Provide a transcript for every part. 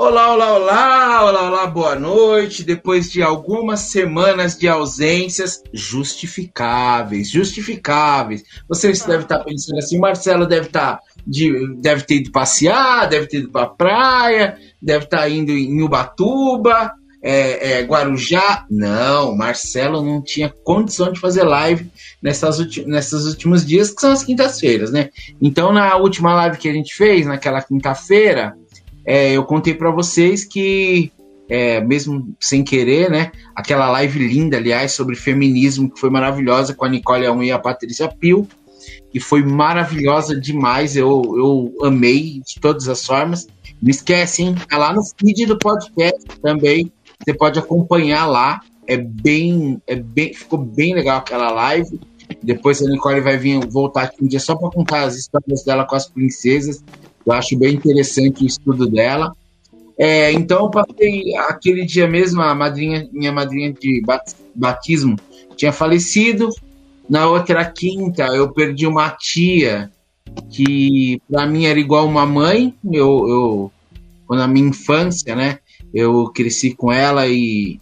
Olá, olá, olá, olá, olá, boa noite. Depois de algumas semanas de ausências justificáveis, justificáveis. Vocês devem estar pensando assim, Marcelo deve estar de, deve ter ido passear, deve ter ido para praia, deve estar indo em Ubatuba, é, é, Guarujá. Não, Marcelo não tinha condição de fazer live nessas, nessas últimos dias, que são as quintas-feiras, né? Então, na última live que a gente fez, naquela quinta-feira, é, eu contei para vocês que, é, mesmo sem querer, né? Aquela live linda, aliás, sobre feminismo, que foi maravilhosa com a Nicole Aum e a Patrícia Pio, que foi maravilhosa demais. Eu, eu amei de todas as formas. Não esquece, hein? Tá lá no feed do podcast também. Você pode acompanhar lá. É bem, é bem, ficou bem legal aquela live. Depois a Nicole vai vir voltar aqui um dia só para contar as histórias dela com as princesas. Eu acho bem interessante o estudo dela. É, então eu passei aquele dia mesmo, a madrinha, minha madrinha de batismo tinha falecido. Na outra quinta eu perdi uma tia que para mim era igual uma mãe. Eu, eu na minha infância, né? Eu cresci com ela e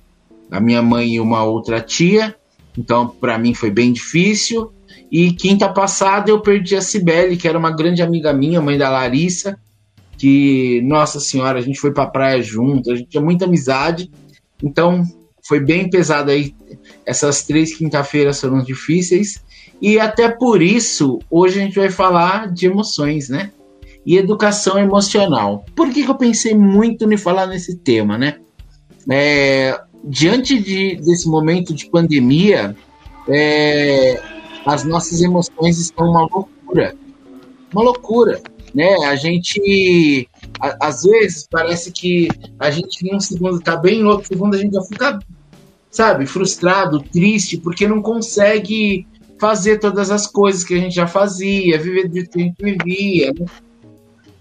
a minha mãe e uma outra tia. Então para mim foi bem difícil. E quinta passada eu perdi a Cibele, que era uma grande amiga minha, mãe da Larissa, que, nossa senhora, a gente foi pra praia junto, a gente tinha muita amizade. Então, foi bem pesado aí. Essas três quinta-feiras foram difíceis. E até por isso, hoje a gente vai falar de emoções, né? E educação emocional. Por que, que eu pensei muito em falar nesse tema, né? É, diante de, desse momento de pandemia, é, as nossas emoções estão uma loucura. Uma loucura. Né? A gente, a, às vezes, parece que a gente em um segundo está bem, no outro segundo a gente já fica, sabe, frustrado, triste, porque não consegue fazer todas as coisas que a gente já fazia, viver do jeito que a gente vivia. Né?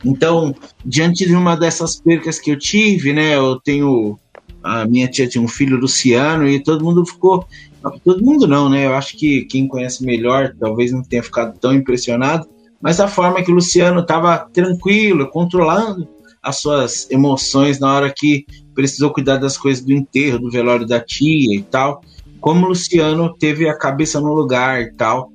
Então, diante de uma dessas percas que eu tive, né, eu tenho a minha tia tinha um filho Luciano e todo mundo ficou todo mundo não, né? Eu acho que quem conhece melhor talvez não tenha ficado tão impressionado, mas a forma que o Luciano estava tranquilo, controlando as suas emoções na hora que precisou cuidar das coisas do enterro, do velório da tia e tal. Como o Luciano teve a cabeça no lugar e tal.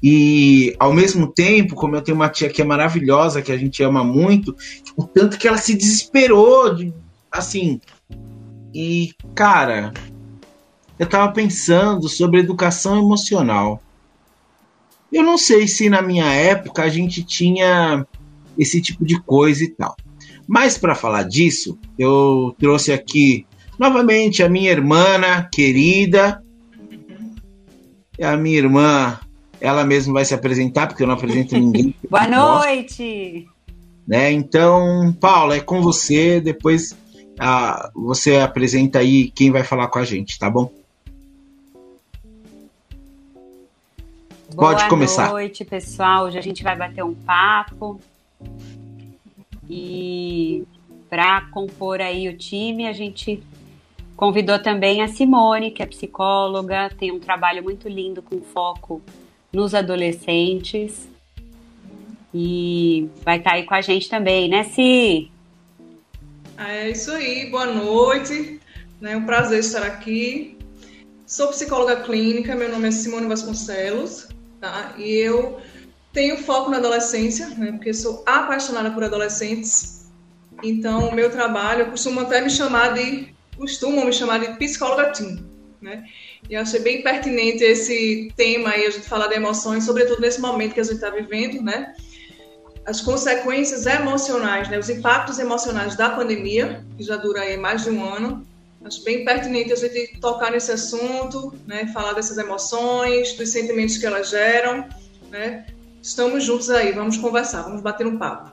E ao mesmo tempo, como eu tenho uma tia que é maravilhosa, que a gente ama muito, o tanto que ela se desesperou, de, assim. E, cara, eu estava pensando sobre educação emocional. Eu não sei se na minha época a gente tinha esse tipo de coisa e tal. Mas para falar disso, eu trouxe aqui novamente a minha irmã querida. A minha irmã, ela mesma vai se apresentar, porque eu não apresento ninguém. Boa noite! Né? Então, Paula, é com você. Depois ah, você apresenta aí quem vai falar com a gente, tá bom? Pode Boa começar. Boa noite, pessoal. Hoje a gente vai bater um papo. E para compor aí o time, a gente convidou também a Simone, que é psicóloga, tem um trabalho muito lindo com foco nos adolescentes. E vai estar tá aí com a gente também, né, Si? É isso aí, boa noite. É um prazer estar aqui. Sou psicóloga clínica, meu nome é Simone Vasconcelos tá? E eu tenho foco na adolescência, né? Porque sou apaixonada por adolescentes. Então, o meu trabalho, eu costumo até me chamar de, costumam me chamar de psicóloga teen, né? E achei bem pertinente esse tema aí, a gente falar de emoções, sobretudo nesse momento que a gente está vivendo, né? As consequências emocionais, né? Os impactos emocionais da pandemia, que já dura aí mais de um ano, Acho bem pertinente a gente tocar nesse assunto, né? falar dessas emoções, dos sentimentos que elas geram. Né? Estamos juntos aí, vamos conversar, vamos bater um papo.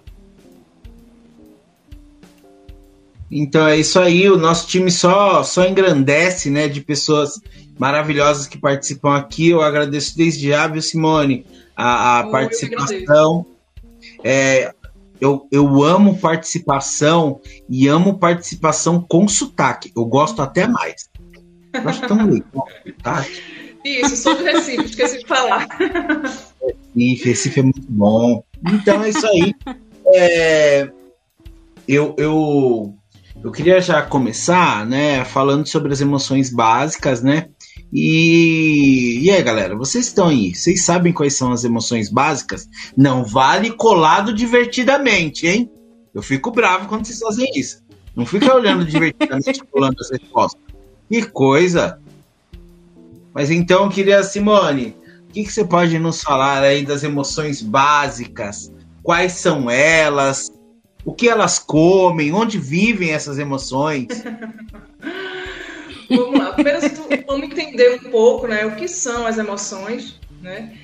Então é isso aí, o nosso time só, só engrandece, né, de pessoas maravilhosas que participam aqui. Eu agradeço desde já, viu, Simone, a, a participação. É, eu, eu amo participação e amo participação com sotaque. Eu gosto até mais. Eu acho tão legal sotaque. Isso, sou de Recife, esqueci de falar. Recife, Recife é muito bom. Então é isso aí. É, eu, eu, Eu queria já começar, né, falando sobre as emoções básicas, né? E, e aí, galera, vocês estão aí? Vocês sabem quais são as emoções básicas? Não vale colado divertidamente, hein? Eu fico bravo quando vocês fazem isso. Não fica olhando divertidamente colando as respostas. Que coisa! Mas então, queria Simone, o que, que você pode nos falar aí das emoções básicas? Quais são elas? O que elas comem? Onde vivem essas emoções? Vamos lá. Primeiro, vamos entender um pouco né, o que são as emoções. Né?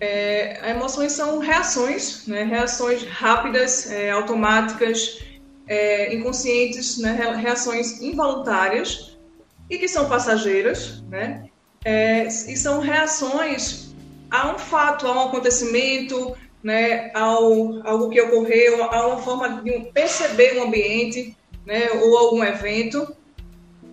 É, emoções são reações, né, reações rápidas, é, automáticas, é, inconscientes, né, reações involuntárias e que são passageiras, né, é, e são reações a um fato, a um acontecimento, né, ao algo que ocorreu, a uma forma de perceber um ambiente, né, ou algum evento,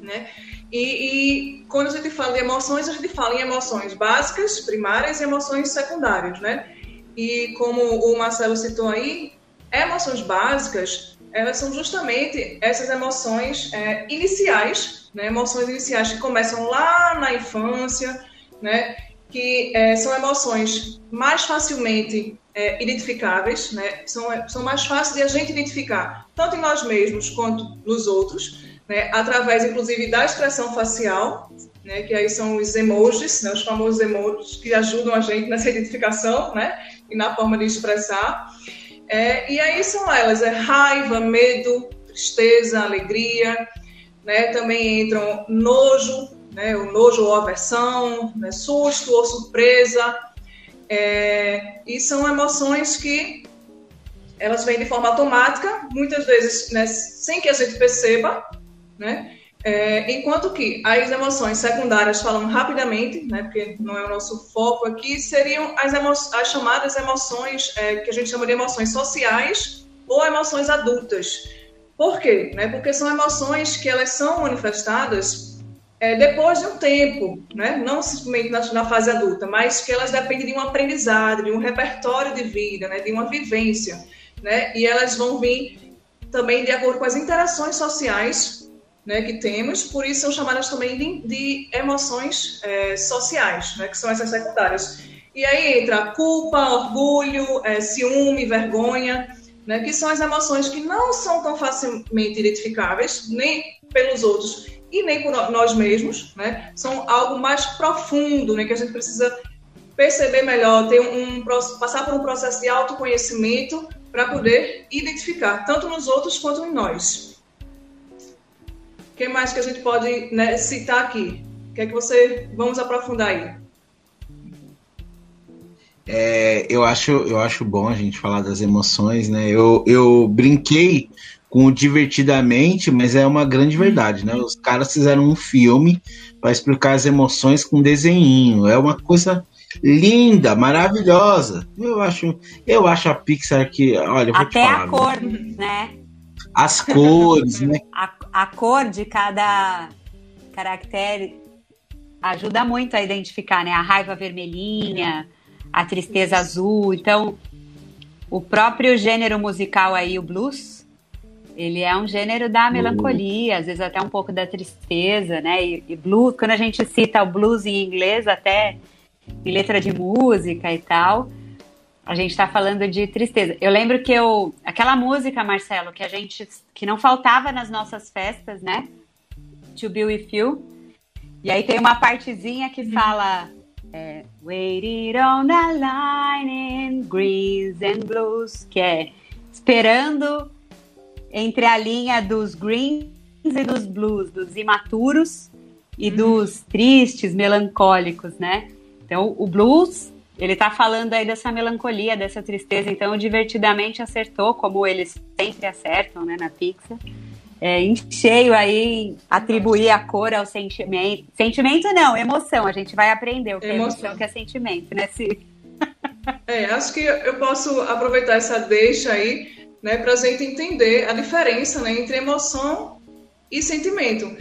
né, e, e, quando a gente fala de emoções, a gente fala em emoções básicas, primárias e emoções secundárias, né? E como o Marcelo citou aí, emoções básicas, elas são justamente essas emoções é, iniciais, né? Emoções iniciais que começam lá na infância, né? Que é, são emoções mais facilmente é, identificáveis, né? São, são mais fáceis de a gente identificar, tanto em nós mesmos quanto nos outros né, através inclusive da expressão facial, né, que aí são os emojis, né, os famosos emojis que ajudam a gente nessa identificação, né, e na forma de expressar. É, e aí são elas, é raiva, medo, tristeza, alegria, né, também entram nojo, né, o nojo ou aversão, né, susto ou surpresa, é, e são emoções que elas vêm de forma automática, muitas vezes né, sem que a gente perceba, né? É, enquanto que as emoções secundárias, falando rapidamente, né, porque não é o nosso foco aqui, seriam as, emo as chamadas emoções é, que a gente chama de emoções sociais ou emoções adultas. Por quê? Né? Porque são emoções que elas são manifestadas é, depois de um tempo, né? não simplesmente na, na, fase adulta, mas que elas dependem de um aprendizado, de um repertório de vida, né? de uma vivência. Né? E elas vão vir também de acordo com as interações sociais né, que temos, por isso são chamadas também de, de emoções é, sociais, né, que são essas secundárias. E aí entra culpa, orgulho, é, ciúme, vergonha, né, que são as emoções que não são tão facilmente identificáveis, nem pelos outros e nem por nós mesmos, né, são algo mais profundo, né, que a gente precisa perceber melhor, ter um, passar por um processo de autoconhecimento para poder identificar, tanto nos outros quanto em nós. O que mais que a gente pode né, citar aqui? O que é que você. Vamos aprofundar aí. É, eu, acho, eu acho bom a gente falar das emoções, né? Eu, eu brinquei com o divertidamente, mas é uma grande verdade, né? Os caras fizeram um filme para explicar as emoções com desenho. É uma coisa linda, maravilhosa. Eu acho, eu acho a Pixar que, olha, eu vou Até te falar, a cor, né? As cores, né? A, a cor de cada caractere ajuda muito a identificar, né? A raiva vermelhinha, a tristeza azul. Então, o próprio gênero musical aí, o blues, ele é um gênero da melancolia, às vezes até um pouco da tristeza, né? E, e blues, quando a gente cita o blues em inglês, até em letra de música e tal, a gente está falando de tristeza. Eu lembro que eu. Aquela música, Marcelo, que a gente. que não faltava nas nossas festas, né? To Be With You. E aí tem uma partezinha que fala. É, Waited on the line in greens and blues, que é esperando entre a linha dos greens e dos blues, dos imaturos e uhum. dos tristes, melancólicos, né? Então, o blues ele está falando aí dessa melancolia, dessa tristeza, então divertidamente acertou, como eles sempre acertam, né, na Pixar. É, em cheio aí, atribuir a cor ao sentimento. Sentimento não, emoção. A gente vai aprender o que emoção. é emoção, que é sentimento, né, Cir? É, acho que eu posso aproveitar essa deixa aí, né, para a gente entender a diferença, né, entre emoção e sentimento.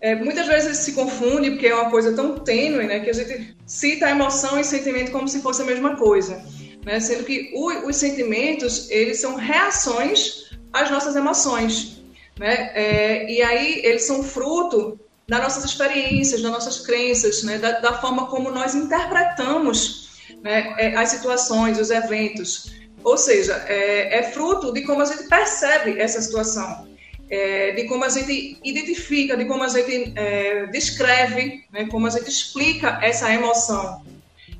É, muitas vezes se confunde, porque é uma coisa tão tênue, né, que a gente cita a emoção e sentimento como se fosse a mesma coisa. Né? Sendo que o, os sentimentos, eles são reações às nossas emoções. né? É, e aí eles são fruto das nossas experiências, das nossas crenças, né? da, da forma como nós interpretamos né? É, as situações, os eventos. Ou seja, é, é, fruto de como a gente percebe essa situação, é, de como a gente identifica, de como a gente é, descreve, né? como a gente explica essa emoção.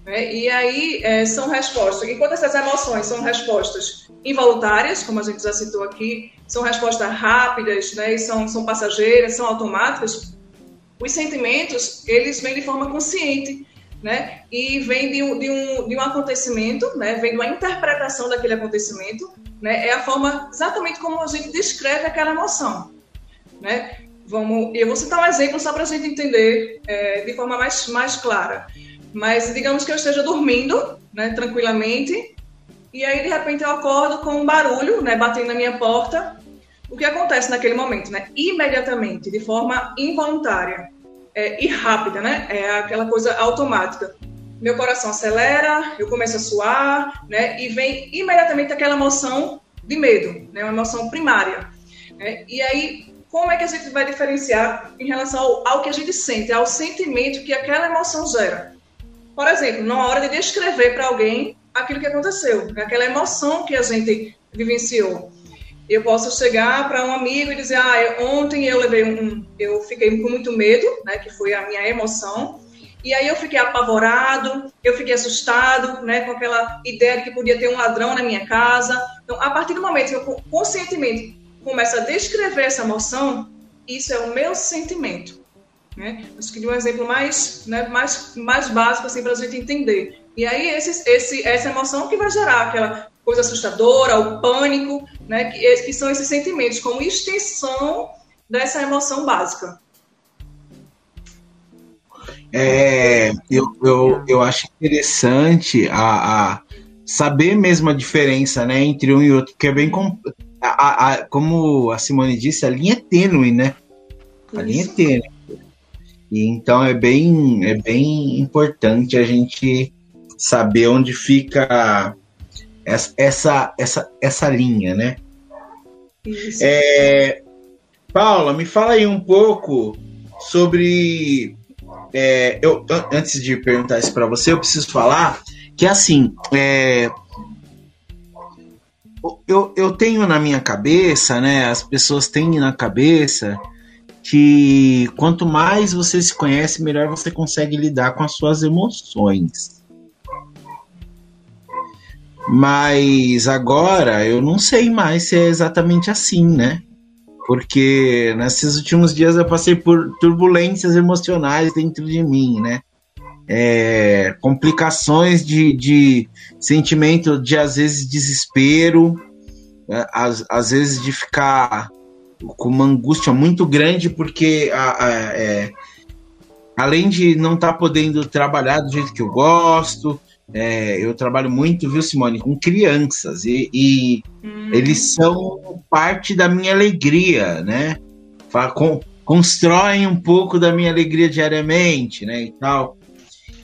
Né? E aí é, são respostas. Enquanto essas emoções são respostas involuntárias, como a gente já citou aqui, são respostas rápidas, né? são, são passageiras, são automáticas, os sentimentos, eles vêm de forma consciente, né? E vem de um, de um, de um acontecimento, né? Vem de uma interpretação daquele acontecimento, né? É a forma exatamente como a gente descreve aquela emoção, né? Vamos, eu vou citar um exemplo só para a gente entender é, de forma mais, mais clara. Mas digamos que eu esteja dormindo, né, tranquilamente, e aí de repente eu acordo com um barulho, né, batendo na minha porta. O que acontece naquele momento, né? Imediatamente, de forma involuntária é, e rápida, né? É aquela coisa automática. Meu coração acelera, eu começo a suar, né? E vem imediatamente aquela emoção de medo, né? Uma emoção primária. Né? E aí, como é que a gente vai diferenciar em relação ao, ao que a gente sente, ao sentimento que aquela emoção gera? Por exemplo, na hora de descrever para alguém aquilo que aconteceu, aquela emoção que a gente vivenciou. Eu posso chegar para um amigo e dizer: "Ah, ontem eu levei um, eu fiquei com muito medo, né, que foi a minha emoção. E aí eu fiquei apavorado, eu fiquei assustado, né, com aquela ideia de que podia ter um ladrão na minha casa. Então, a partir do momento que eu conscientemente começo a descrever essa emoção, isso é o meu sentimento. Né? Acho que de um exemplo mais, né, mais, mais básico assim, para a gente entender. E aí, esse, esse, essa emoção que vai gerar aquela coisa assustadora, o pânico, né, que, que são esses sentimentos, como extensão dessa emoção básica. É, eu, eu, eu acho interessante a, a saber mesmo a diferença né, entre um e outro, porque é bem. Com, a, a, como a Simone disse, a linha é tênue, né? A Isso. linha é tênue. E então é bem, é bem importante a gente saber onde fica essa, essa, essa, essa linha, né? Isso. É, Paula, me fala aí um pouco sobre. É, eu, antes de perguntar isso para você, eu preciso falar que assim, é, eu, eu tenho na minha cabeça, né? As pessoas têm na cabeça que quanto mais você se conhece, melhor você consegue lidar com as suas emoções. Mas agora eu não sei mais se é exatamente assim, né? Porque nesses últimos dias eu passei por turbulências emocionais dentro de mim, né? É, complicações de, de sentimento de às vezes desespero, né? às, às vezes de ficar com uma angústia muito grande, porque a, a, é, além de não estar tá podendo trabalhar do jeito que eu gosto, é, eu trabalho muito, viu, Simone, com crianças e, e hum. eles são parte da minha alegria, né? Com, constroem um pouco da minha alegria diariamente, né? E tal.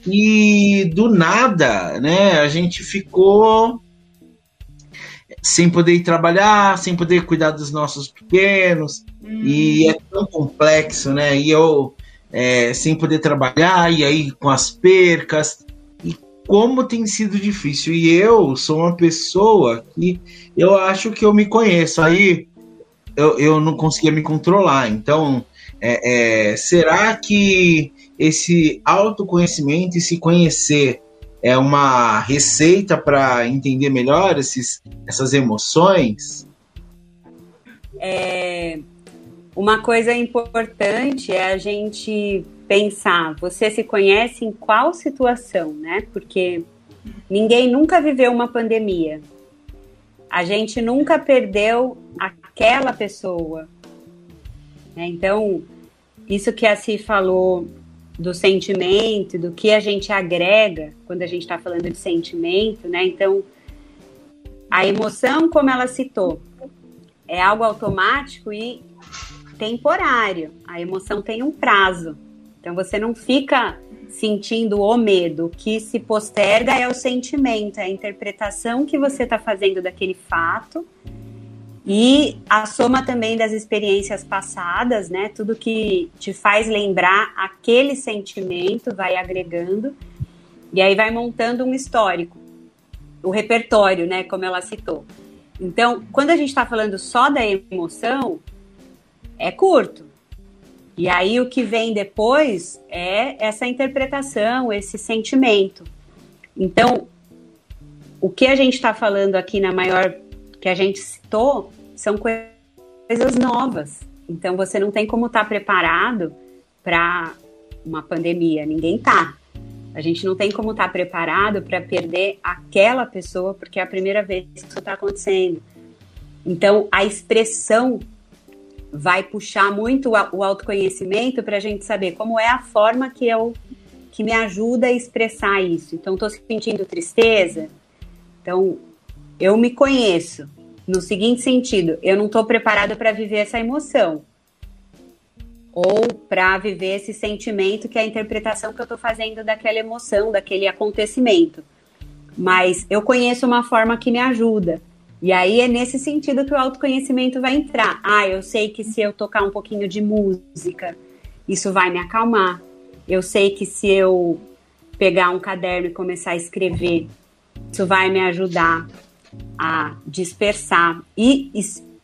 E do nada, né? A gente ficou sem poder ir trabalhar, sem poder cuidar dos nossos pequenos, hum. e é tão complexo, né? E eu é, sem poder trabalhar, e aí com as percas, como tem sido difícil. E eu sou uma pessoa que eu acho que eu me conheço, aí eu, eu não conseguia me controlar. Então, é, é, será que esse autoconhecimento e se conhecer é uma receita para entender melhor esses, essas emoções? É, uma coisa importante é a gente pensar, você se conhece em qual situação, né? Porque ninguém nunca viveu uma pandemia. A gente nunca perdeu aquela pessoa. Né? Então, isso que a Si falou do sentimento, do que a gente agrega quando a gente está falando de sentimento, né? Então, a emoção, como ela citou, é algo automático e temporário. A emoção tem um prazo. Então, você não fica sentindo o medo. O que se posterga é o sentimento, é a interpretação que você está fazendo daquele fato E a soma também das experiências passadas, né? Tudo que te faz lembrar aquele sentimento vai agregando e aí vai montando um histórico, o repertório, né? Como ela citou. Então, quando a gente está falando só da emoção, é curto. E aí o que vem depois é essa interpretação, esse sentimento. Então, o que a gente está falando aqui na maior que a gente citou são coisas novas. Então você não tem como estar tá preparado para uma pandemia, ninguém tá. A gente não tem como estar tá preparado para perder aquela pessoa porque é a primeira vez que isso está acontecendo. Então a expressão vai puxar muito o autoconhecimento para a gente saber como é a forma que eu que me ajuda a expressar isso. Então estou sentindo tristeza, então eu me conheço no seguinte sentido: eu não estou preparado para viver essa emoção ou para viver esse sentimento que é a interpretação que eu estou fazendo daquela emoção, daquele acontecimento. Mas eu conheço uma forma que me ajuda. E aí é nesse sentido que o autoconhecimento vai entrar. Ah, eu sei que se eu tocar um pouquinho de música, isso vai me acalmar. Eu sei que se eu pegar um caderno e começar a escrever, isso vai me ajudar a dispersar e,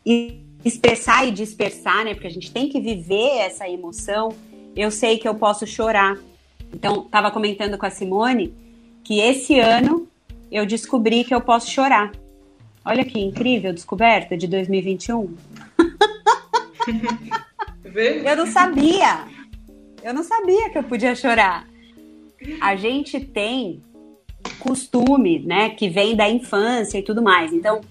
e expressar e dispersar, né? Porque a gente tem que viver essa emoção. Eu sei que eu posso chorar. Então, estava comentando com a Simone que esse ano eu descobri que eu posso chorar. Olha que incrível descoberta de 2021. eu não sabia. Eu não sabia que eu podia chorar. A gente tem costume, né, que vem da infância e tudo mais. Então,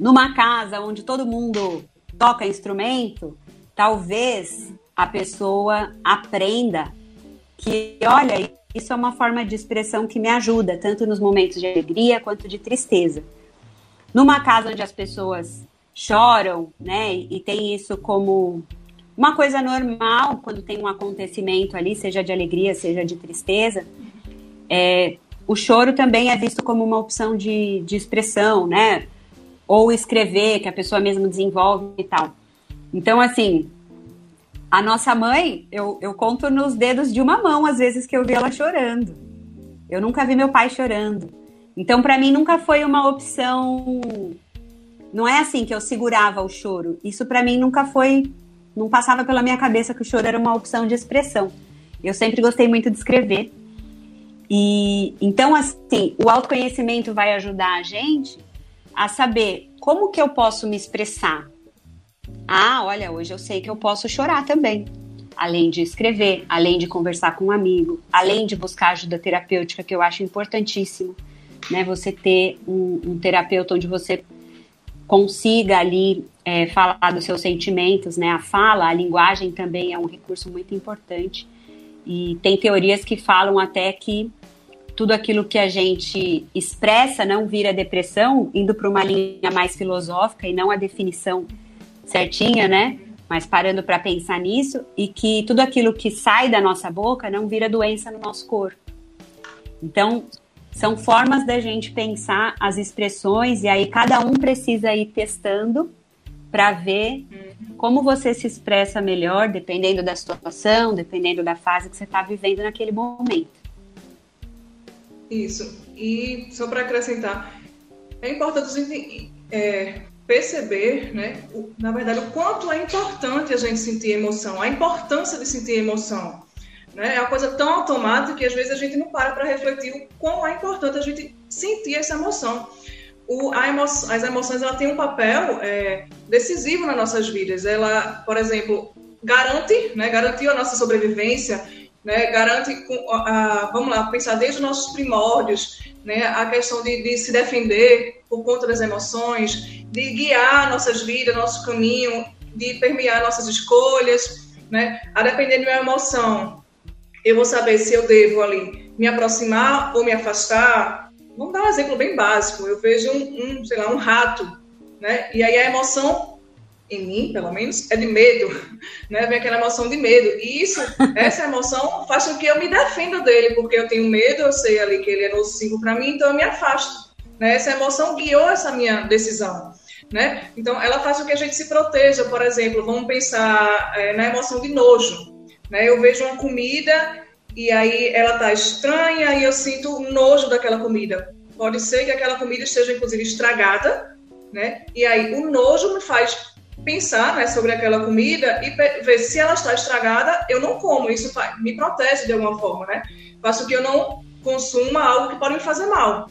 numa casa onde todo mundo toca instrumento, talvez a pessoa aprenda que, olha, isso é uma forma de expressão que me ajuda, tanto nos momentos de alegria quanto de tristeza. Numa casa onde as pessoas choram, né, e tem isso como uma coisa normal quando tem um acontecimento ali, seja de alegria, seja de tristeza, é, o choro também é visto como uma opção de, de expressão, né? Ou escrever, que a pessoa mesmo desenvolve e tal. Então, assim, a nossa mãe, eu, eu conto nos dedos de uma mão às vezes que eu vi ela chorando. Eu nunca vi meu pai chorando. Então, para mim, nunca foi uma opção. Não é assim que eu segurava o choro. Isso para mim nunca foi. Não passava pela minha cabeça que o choro era uma opção de expressão. Eu sempre gostei muito de escrever. E então, assim, o autoconhecimento vai ajudar a gente a saber como que eu posso me expressar. Ah, olha, hoje eu sei que eu posso chorar também. Além de escrever, além de conversar com um amigo, além de buscar ajuda terapêutica, que eu acho importantíssimo, né? Você ter um, um terapeuta onde você consiga ali é, falar dos seus sentimentos, né? A fala, a linguagem também é um recurso muito importante. E tem teorias que falam até que tudo aquilo que a gente expressa não vira depressão, indo para uma linha mais filosófica e não a definição certinha, né? Mas parando para pensar nisso e que tudo aquilo que sai da nossa boca não vira doença no nosso corpo. Então, são formas da gente pensar as expressões e aí cada um precisa ir testando para ver como você se expressa melhor, dependendo da situação, dependendo da fase que você está vivendo naquele momento. Isso. E só para acrescentar, é importante é, perceber, né, o, na verdade, o quanto é importante a gente sentir emoção, a importância de sentir emoção. Né? É uma coisa tão automática que às vezes a gente não para para refletir o quão é importante a gente sentir essa emoção. O, emo, as emoções ela têm um papel é, decisivo nas nossas vidas. Ela, por exemplo, garante, né, garantiu a nossa sobrevivência, né, garante, a, vamos lá, pensar desde os nossos primórdios, né, a questão de, de, se defender por conta das emoções, de guiar nossas vidas, nosso caminho, de permear nossas escolhas, né, a depender de uma emoção, eu vou saber se eu devo ali me aproximar ou me afastar. Vamos dar um exemplo bem básico. Eu vejo um, um sei lá, um rato, né, e aí a emoção em mim, pelo menos, é de medo, né? Vem aquela emoção de medo. E isso, essa emoção faz com que eu me defenda dele, porque eu tenho medo, eu sei ali que ele é nocivo para mim, então eu me afasto. Né? Essa emoção guiou essa minha decisão. né? Então, ela faz com que a gente se proteja, por exemplo, vamos pensar é, na emoção de nojo, né? Eu vejo uma comida e aí ela tá estranha e eu sinto nojo daquela comida. Pode ser que aquela comida esteja, inclusive, estragada, né? E aí o nojo me faz pensar né, sobre aquela comida e ver se ela está estragada, eu não como. Isso faz, me protege de alguma forma, né? Faço que eu não consuma algo que pode me fazer mal.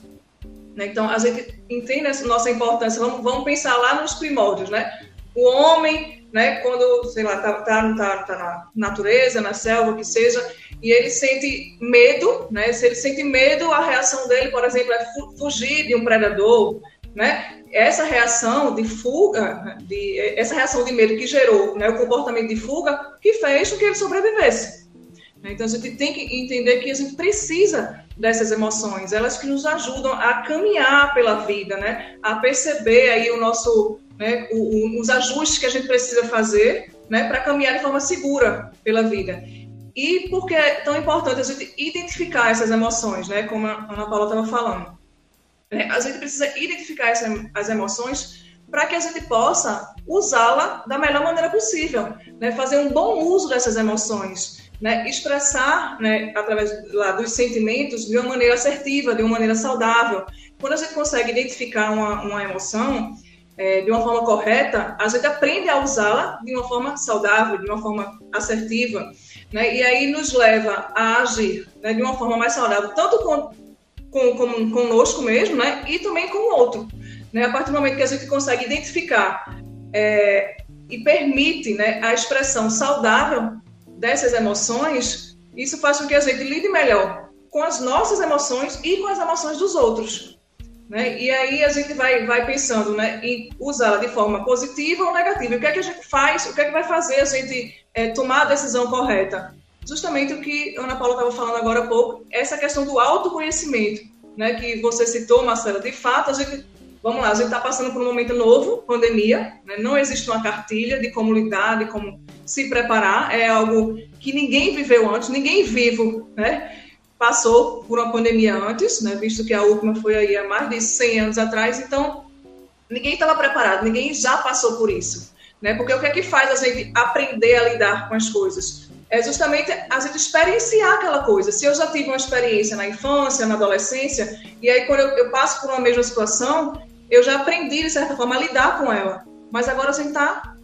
Né? Então, a gente entende essa nossa importância. Vamos, vamos pensar lá nos primórdios, né? O homem, né, quando, sei lá, tá, tá, tá, tá na natureza, na selva, que seja, e ele sente medo, né? Se ele sente medo, a reação dele, por exemplo, é fugir de um predador, né? Essa reação de fuga, de, essa reação de medo que gerou né, o comportamento de fuga, que fez com que ele sobrevivesse. Então a gente tem que entender que a gente precisa dessas emoções, elas que nos ajudam a caminhar pela vida, né? A perceber aí o nosso, né, o, o, os ajustes que a gente precisa fazer, né, para caminhar de forma segura pela vida. E por que é tão importante a gente identificar essas emoções, né? Como a Ana Paula estava falando. É, a gente precisa identificar essa, as emoções para que a gente possa usá-la da melhor maneira possível, né? Fazer um bom uso dessas emoções, né? Expressar, né, através lá, dos sentimentos de uma maneira assertiva, de uma maneira saudável. Quando a gente consegue identificar uma, uma emoção, é, de uma forma correta, a gente aprende a usá-la de uma forma saudável, de uma forma assertiva né? E aí nos leva a agir né, de uma forma mais saudável, tanto com, com, com, conosco mesmo, né? E também com o outro. Né? A partir do momento que a gente consegue identificar é, e permite né, a expressão saudável dessas emoções, isso faz com que a gente lide melhor com as nossas emoções e com as emoções dos outros. Né? E aí a gente vai, vai pensando né, em usá-la de forma positiva ou negativa. O que é que a gente faz, o que é que vai fazer a gente é, tomar a decisão correta. Justamente o que a Ana Paula estava falando agora há pouco, essa questão do autoconhecimento, né, que você citou, Marcela. De fato, a gente, vamos lá, a gente está passando por um momento novo, pandemia, né, não existe uma cartilha de como lidar, de como se preparar, é algo que ninguém viveu antes, ninguém vivo, né, passou por uma pandemia antes, né, visto que a última foi aí há mais de 100 anos atrás, então ninguém estava preparado, ninguém já passou por isso. Né? Porque o que é que faz a gente aprender a lidar com as coisas? É justamente a gente experienciar aquela coisa. Se eu já tive uma experiência na infância, na adolescência, e aí quando eu, eu passo por uma mesma situação, eu já aprendi, de certa forma, a lidar com ela. Mas agora a gente está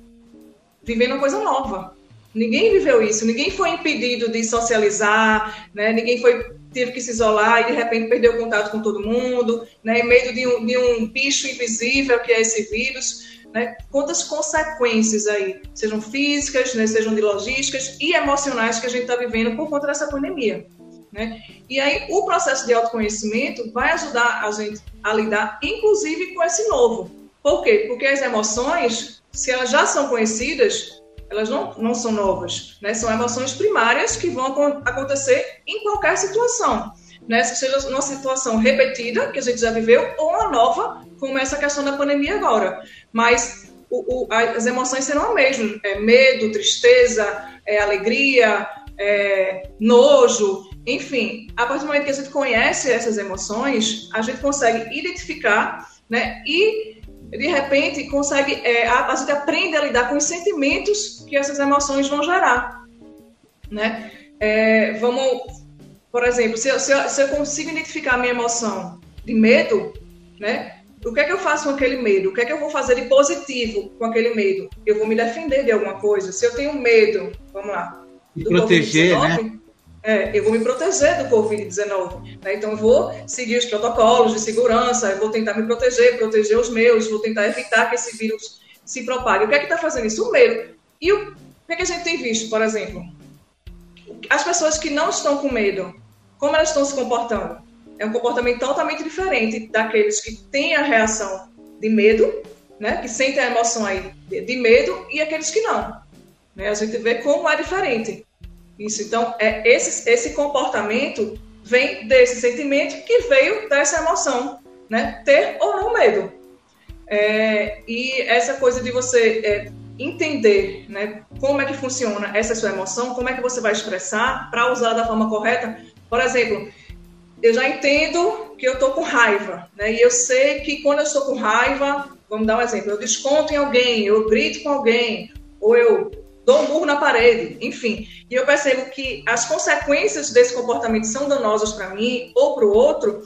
vivendo uma coisa nova. Ninguém viveu isso, ninguém foi impedido de socializar, né? ninguém foi teve que se isolar e de repente perdeu o contato com todo mundo, né? em meio de um, de um bicho invisível que é esse vírus né? Quantas consequências aí, sejam físicas, né, sejam de logísticas e emocionais que a gente está vivendo por conta dessa pandemia. Né? E aí o processo de autoconhecimento vai ajudar a gente a lidar, inclusive, com esse novo. Por quê? Porque as emoções, se elas já são conhecidas, elas não, não são novas, né? São emoções primárias que vão acontecer em qualquer situação, né? Seja uma situação repetida, que a gente já viveu, ou uma nova, como essa questão da pandemia agora. Mas o, o, as emoções serão as mesmas: é medo, tristeza, é alegria, é nojo, enfim. A partir do momento que a gente conhece essas emoções, a gente consegue identificar, né? E de repente consegue, é, a, a gente aprende a lidar com os sentimentos que essas emoções vão gerar, né? É, vamos, por exemplo, se eu, se, eu, se eu consigo identificar a minha emoção de medo, né? O que é que eu faço com aquele medo? O que é que eu vou fazer de positivo com aquele medo? Eu vou me defender de alguma coisa. Se eu tenho medo, vamos lá. Me proteger, né? É, eu vou me proteger do Covid-19. Né? Então, eu vou seguir os protocolos de segurança, eu vou tentar me proteger, proteger os meus, vou tentar evitar que esse vírus se propague. O que é que está fazendo isso? O medo. E o, que, é que a gente tem visto, por exemplo? As pessoas que não estão com medo, como elas estão se comportando? é um comportamento totalmente diferente daqueles que têm a reação de medo, né, que sentem a emoção aí de medo, e aqueles que não. Né? A gente vê como é diferente. Isso, então, é esse, esse comportamento vem desse sentimento que veio dessa emoção, né? Ter ou não medo. É, e essa coisa de você é, entender né, como é que funciona essa sua emoção, como é que você vai expressar para usar da forma correta. Por exemplo, eu já entendo que eu estou com raiva, né? E eu sei que quando eu estou com raiva, vamos dar um exemplo, eu desconto em alguém, eu grito com alguém, ou eu dou um murro na parede, enfim. E eu percebo que as consequências desse comportamento são danosas para mim ou para o outro.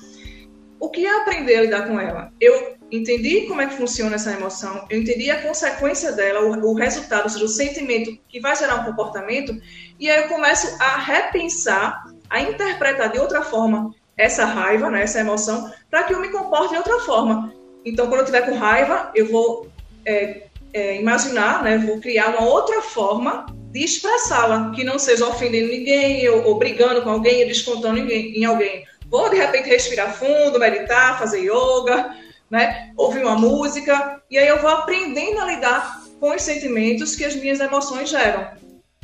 O que é aprender a lidar com ela? Eu entendi como é que funciona essa emoção, eu entendi a consequência dela, o, o resultado, ou seja, o sentimento que vai gerar um comportamento, e aí eu começo a repensar, a interpretar de outra forma essa raiva, né, essa emoção, para que eu me comporte de outra forma. Então, quando eu estiver com raiva, eu vou é, é, imaginar, né, vou criar uma outra forma de expressá-la, que não seja ofendendo ninguém, ou, ou brigando com alguém, ou descontando em, em alguém. Vou, de repente, respirar fundo, meditar, fazer yoga, né, ouvir uma música, e aí eu vou aprendendo a lidar com os sentimentos que as minhas emoções geram.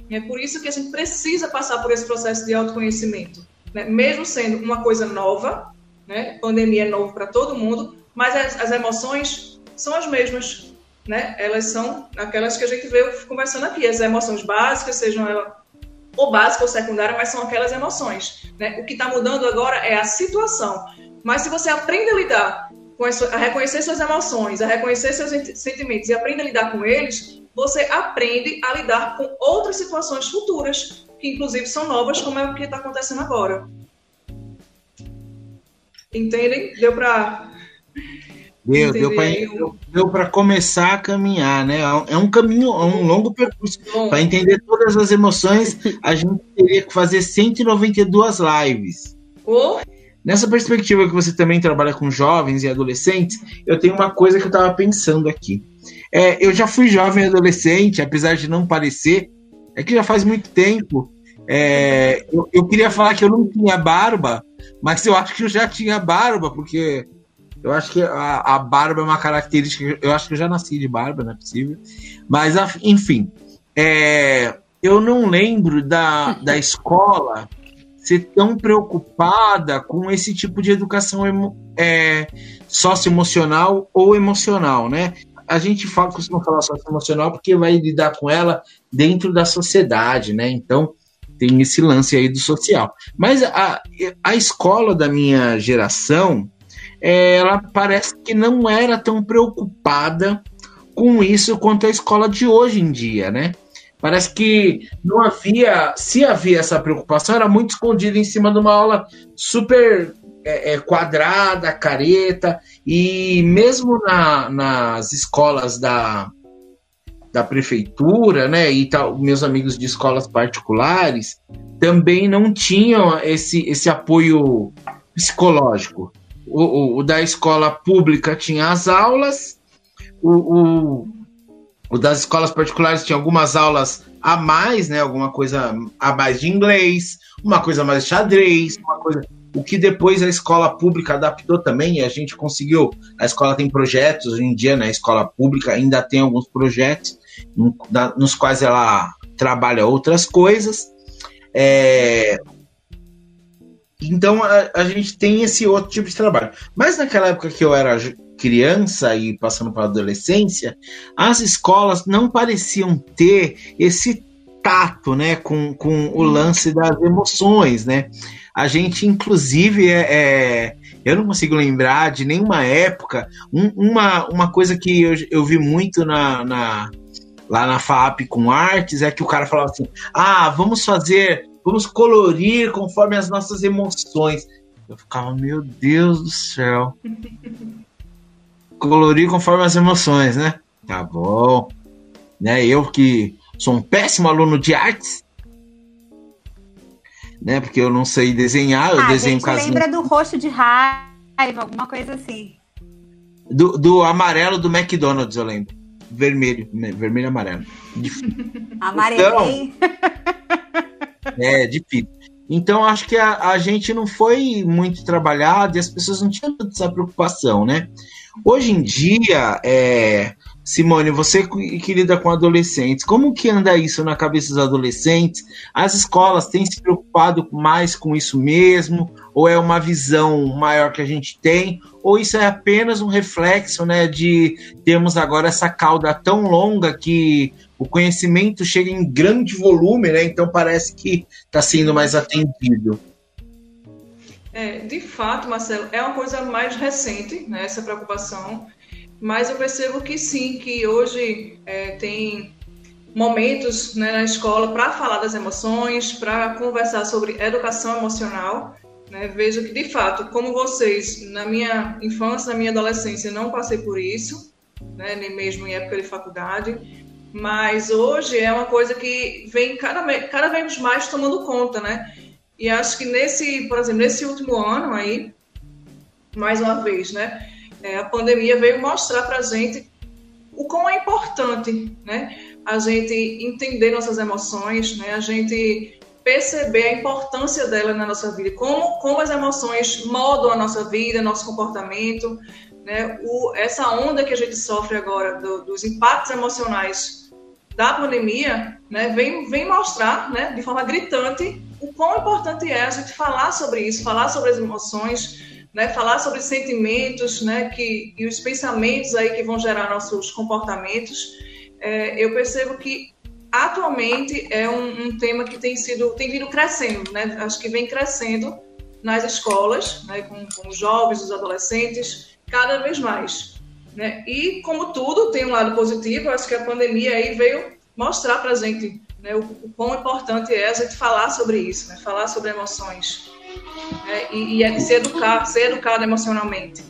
E é por isso que a gente precisa passar por esse processo de autoconhecimento. Né? Mesmo sendo uma coisa nova, né? pandemia é novo para todo mundo, mas as, as emoções são as mesmas né? Elas são aquelas que a gente veio conversando aqui, as emoções básicas, sejam elas ou básica ou secundária, mas são aquelas emoções. Né? O que está mudando agora é a situação. Mas se você aprende a lidar, com a, a reconhecer suas emoções, a reconhecer seus sentimentos e aprende a lidar com eles, você aprende a lidar com outras situações futuras, que inclusive são novas, como é o que está acontecendo agora. Entendem? Deu para Deu, deu para deu para começar a caminhar, né? É um caminho, é um longo percurso. Para entender todas as emoções, a gente teria que fazer 192 lives. Oh. Nessa perspectiva que você também trabalha com jovens e adolescentes, eu tenho uma coisa que eu estava pensando aqui. É, eu já fui jovem e adolescente, apesar de não parecer, é que já faz muito tempo. É, eu, eu queria falar que eu não tinha barba, mas eu acho que eu já tinha barba, porque eu acho que a, a, barba é uma característica. Eu acho que eu já nasci de barba, não é possível. Mas, enfim. É, eu não lembro da, da escola ser tão preocupada com esse tipo de educação é, socioemocional ou emocional, né? A gente fala, costuma falar socioemocional porque vai lidar com ela dentro da sociedade, né? Então tem esse lance aí do social. Mas a, a escola da minha geração ela parece que não era tão preocupada com isso quanto a escola de hoje em dia, né? Parece que não havia, se havia essa preocupação, era muito escondida em cima de uma aula super é, é, quadrada, careta, e mesmo na, nas escolas da, da prefeitura, né, e tal, meus amigos de escolas particulares também não tinham esse, esse apoio psicológico. O, o, o, da escola pública tinha as aulas, o, o, o, das escolas particulares tinha algumas aulas a mais, né? Alguma coisa a mais de inglês, uma coisa mais de xadrez, uma coisa. O que depois a escola pública adaptou também, e a gente conseguiu. A escola tem projetos, hoje em dia, na né, escola pública ainda tem alguns projetos nos quais ela trabalha outras coisas. É, então a, a, gente tem esse outro tipo de trabalho. Mas naquela época que eu era criança e passando para adolescência, as escolas não pareciam ter esse tato, né, com, com o lance das emoções, né? A gente, inclusive, é, é eu não consigo lembrar de nenhuma época. Um, uma, uma coisa que eu, eu vi muito na, na lá na FAP com artes é que o cara falava assim: ah, vamos fazer Vamos colorir conforme as nossas emoções. Eu ficava, meu Deus do céu. Colorir conforme as emoções, né? Tá bom. Né? Eu que sou um péssimo aluno de artes, né? Porque eu não sei desenhar, eu ah, desenho lembra do roxo de raiva, alguma coisa assim. Do, do amarelo do McDonald's, eu lembro. Vermelho, vermelho e amarelo. Amarelo. Então, É difícil. Então, acho que a, a, gente não foi muito trabalhado e as pessoas não tinham tanta essa preocupação, né? Hoje em dia, é, Simone, você que lida com adolescentes, como que anda isso na cabeça dos adolescentes? As escolas têm se preocupado mais com isso mesmo? Ou é uma visão maior que a gente tem? Ou isso é apenas um reflexo né, de termos agora essa cauda tão longa que o conhecimento chega em grande volume, né? Então parece que está sendo mais atendido. É, de fato, Marcelo, é uma coisa mais recente, né, essa preocupação. mas eu percebo que sim, que hoje é, tem momentos né, na escola para falar das emoções, para conversar sobre educação emocional. Né? Vejo que, de fato, como vocês, na minha infância, na minha adolescência, não passei por isso, né, nem mesmo em época de faculdade, mas hoje é uma coisa que vem cada, cada vez mais tomando conta, né? E acho que nesse, por exemplo, nesse último ano aí, mais uma vez, né? É, a pandemia veio mostrar para a gente o quão é importante, né? A gente entender nossas emoções, né? A gente perceber a importância dela na nossa vida, como, como as emoções moldam a nossa vida, nosso comportamento, né? O, essa onda que a gente sofre agora do, dos impactos emocionais da pandemia, né? Vem, vem mostrar, né? De forma gritante o quão importante é a gente falar sobre isso, falar sobre as emoções, né, falar sobre sentimentos, né, que, e os pensamentos aí que vão gerar nossos comportamentos, é, eu percebo que atualmente é um, um, tema que tem sido, tem vindo crescendo, né, acho que vem crescendo nas escolas, né, com, com os jovens, os adolescentes, cada vez mais. Né? E como tudo tem um lado positivo, acho que a pandemia aí veio mostrar para a gente né, o, o quão importante é a gente falar sobre isso, né, falar sobre emoções né, e, e é se educar, ser educado emocionalmente.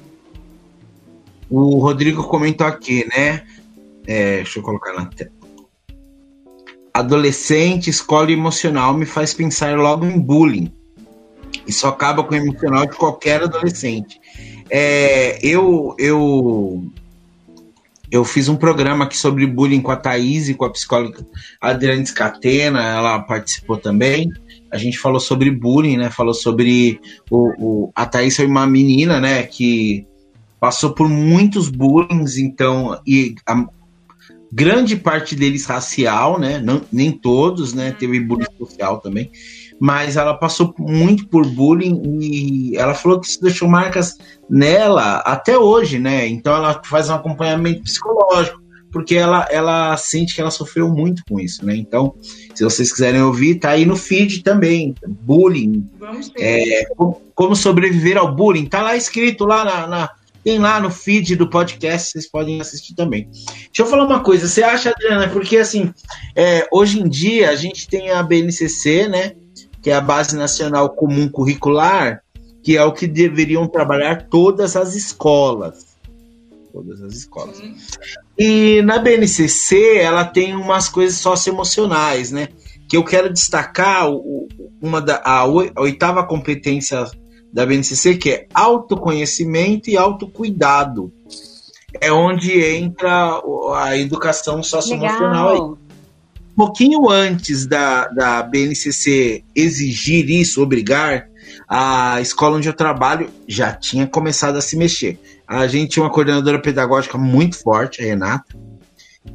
O Rodrigo comentou aqui, né? É, deixa eu colocar na tela. Adolescente, escola emocional me faz pensar logo em bullying. Isso acaba com o emocional de qualquer adolescente. É, eu, eu eu fiz um programa aqui sobre bullying com a Thaís e com a psicóloga Adriane Scatena, ela participou também. A gente falou sobre bullying, né? Falou sobre o, o a Thaís foi uma menina, né, que passou por muitos bullying, então e a grande parte deles racial, né? Não, nem todos, né? Teve bullying social também mas ela passou muito por bullying e ela falou que isso deixou marcas nela até hoje, né? Então ela faz um acompanhamento psicológico, porque ela, ela sente que ela sofreu muito com isso, né? Então, se vocês quiserem ouvir, tá aí no feed também, bullying. É, como, como, sobreviver ao bullying, tá lá escrito lá na, na, tem lá no feed do podcast, vocês podem assistir também. Deixa eu falar uma coisa, você acha, Adriana, porque assim, é, hoje em dia a gente tem a BNCC, né? que é a Base Nacional Comum Curricular, que é o que deveriam trabalhar todas as escolas. Todas as escolas. Sim. E na BNCC, ela tem umas coisas socioemocionais, né? Que eu quero destacar uma da, a oitava competência da BNCC, que é autoconhecimento e autocuidado. É onde entra a educação socioemocional pouquinho antes da, da BNCC exigir isso, obrigar, a escola onde eu trabalho já tinha começado a se mexer. A gente tinha uma coordenadora pedagógica muito forte, a Renata,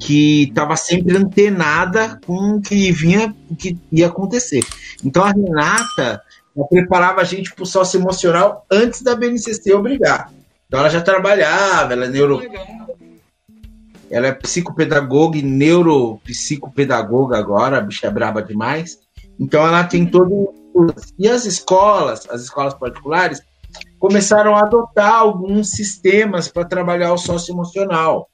que estava sempre antenada com o que vinha, o que ia acontecer. Então a Renata preparava a gente para o sócio emocional antes da BNCC obrigar. Então ela já trabalhava, ela é neuro, ela é psicopedagoga e neuropsicopedagoga agora, a bicha é braba demais. Então ela tem todo. E as escolas, as escolas particulares, começaram a adotar alguns sistemas para trabalhar o socioemocional.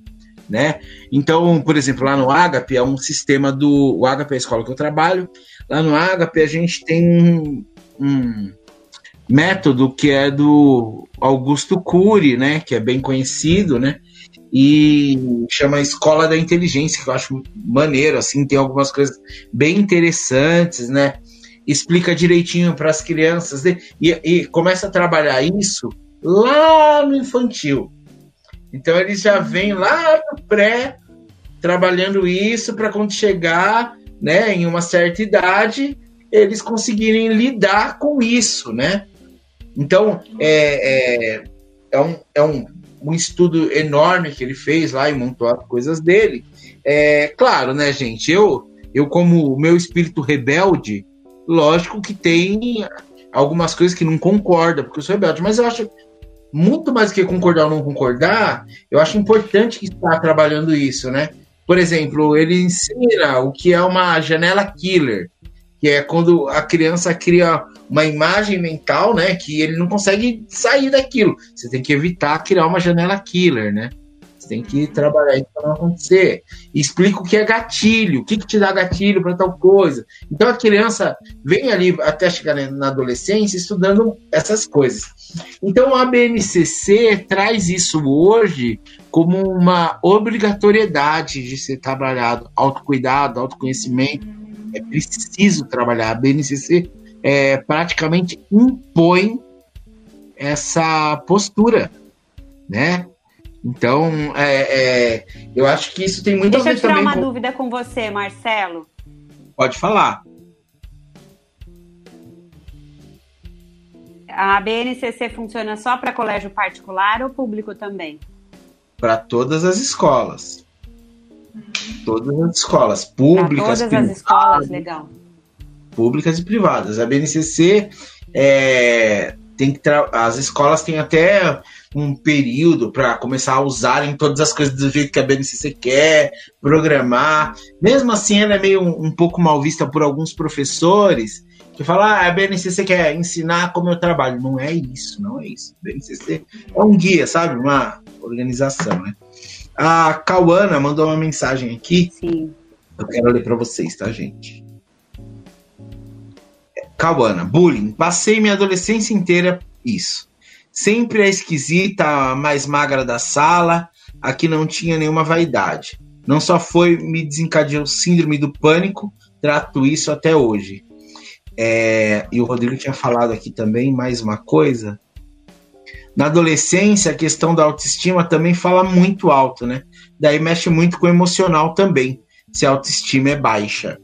Né? Então, por exemplo, lá no Agape é um sistema do. O Agape é a escola que eu trabalho. Lá no Agape a gente tem um, método que é do Augusto Cury, né? Que é bem conhecido, né? e chama Escola da Inteligência, que eu acho maneiro, assim, tem algumas coisas bem interessantes, né? Explica direitinho para as crianças e, e, começa a trabalhar isso lá no infantil. Então eles já vêm lá no pré trabalhando isso para quando chegar, né, em uma certa idade, eles conseguirem lidar com isso, né? Então é, é, é um, é um um estudo enorme que ele fez lá e montou as coisas dele. É claro, né, gente? Eu, eu como meu espírito rebelde, lógico que tem algumas coisas que não concorda, porque eu sou rebelde, mas eu acho muito mais que concordar ou não concordar, eu acho importante que está trabalhando isso, né? Por exemplo, ele ensina o que é uma janela killer, que é quando a criança cria uma imagem mental, né, que ele não consegue sair daquilo. Você tem que evitar criar uma janela killer, né? Você tem que trabalhar isso para não acontecer. Explica o que é gatilho, o que, que te dá gatilho para tal coisa. Então a criança vem ali até chegar na adolescência estudando essas coisas. Então a BNCC traz isso hoje como uma obrigatoriedade de ser trabalhado, autocuidado, autoconhecimento. É preciso trabalhar. A BNCC é, praticamente impõe essa postura, né? Então, é, é, eu acho que isso tem muito Deixa a ver eu tirar uma com... dúvida com você, Marcelo. Pode falar. A BNCC funciona só para colégio particular ou público também? Para todas as escolas. Todas as escolas, públicas, todas as escolas, legal. Públicas e privadas. A BNCC é, tem que as escolas têm até um período para começar a usarem todas as coisas do jeito que a BNCC quer, programar. Mesmo assim, ela é meio um, um pouco mal vista por alguns professores que falam: ah, a BNCC quer ensinar como eu trabalho. Não é isso, não é isso. A BNCC é um guia, sabe? Uma organização, né? A Cauana mandou uma mensagem aqui. Sim. Eu quero ler para vocês, tá, gente? Cauana, bullying. Passei minha adolescência inteira isso. Sempre a esquisita, a mais magra da sala, a que não tinha nenhuma vaidade. Não só foi, me desencadeou síndrome do pânico, trato isso até hoje. É, e o Rodrigo tinha falado aqui também mais uma coisa. Na adolescência, a questão da autoestima também fala muito alto, né? Daí mexe muito com o emocional também, se a autoestima é baixa.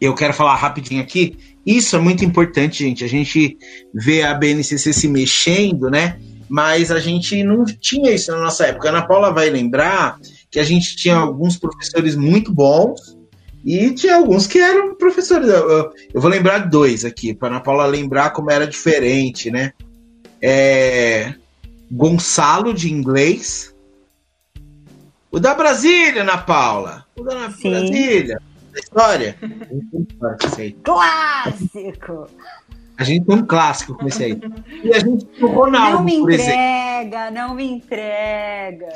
Eu quero falar rapidinho aqui. Isso é muito importante, gente. A gente vê a BNCC se mexendo, né? Mas a gente não tinha isso na nossa época. A Ana Paula vai lembrar que a gente tinha alguns professores muito bons e tinha alguns que eram professores. Eu, vou lembrar dois aqui, para Ana Paula lembrar como era diferente, né? É, Gonçalo de inglês. O da Brasília, Ana Paula. O da Sim. Brasília. Da história. Clássico! A gente tem um clássico com esse aí. E a gente tem o Ronaldo, não me entrega, não me entrega.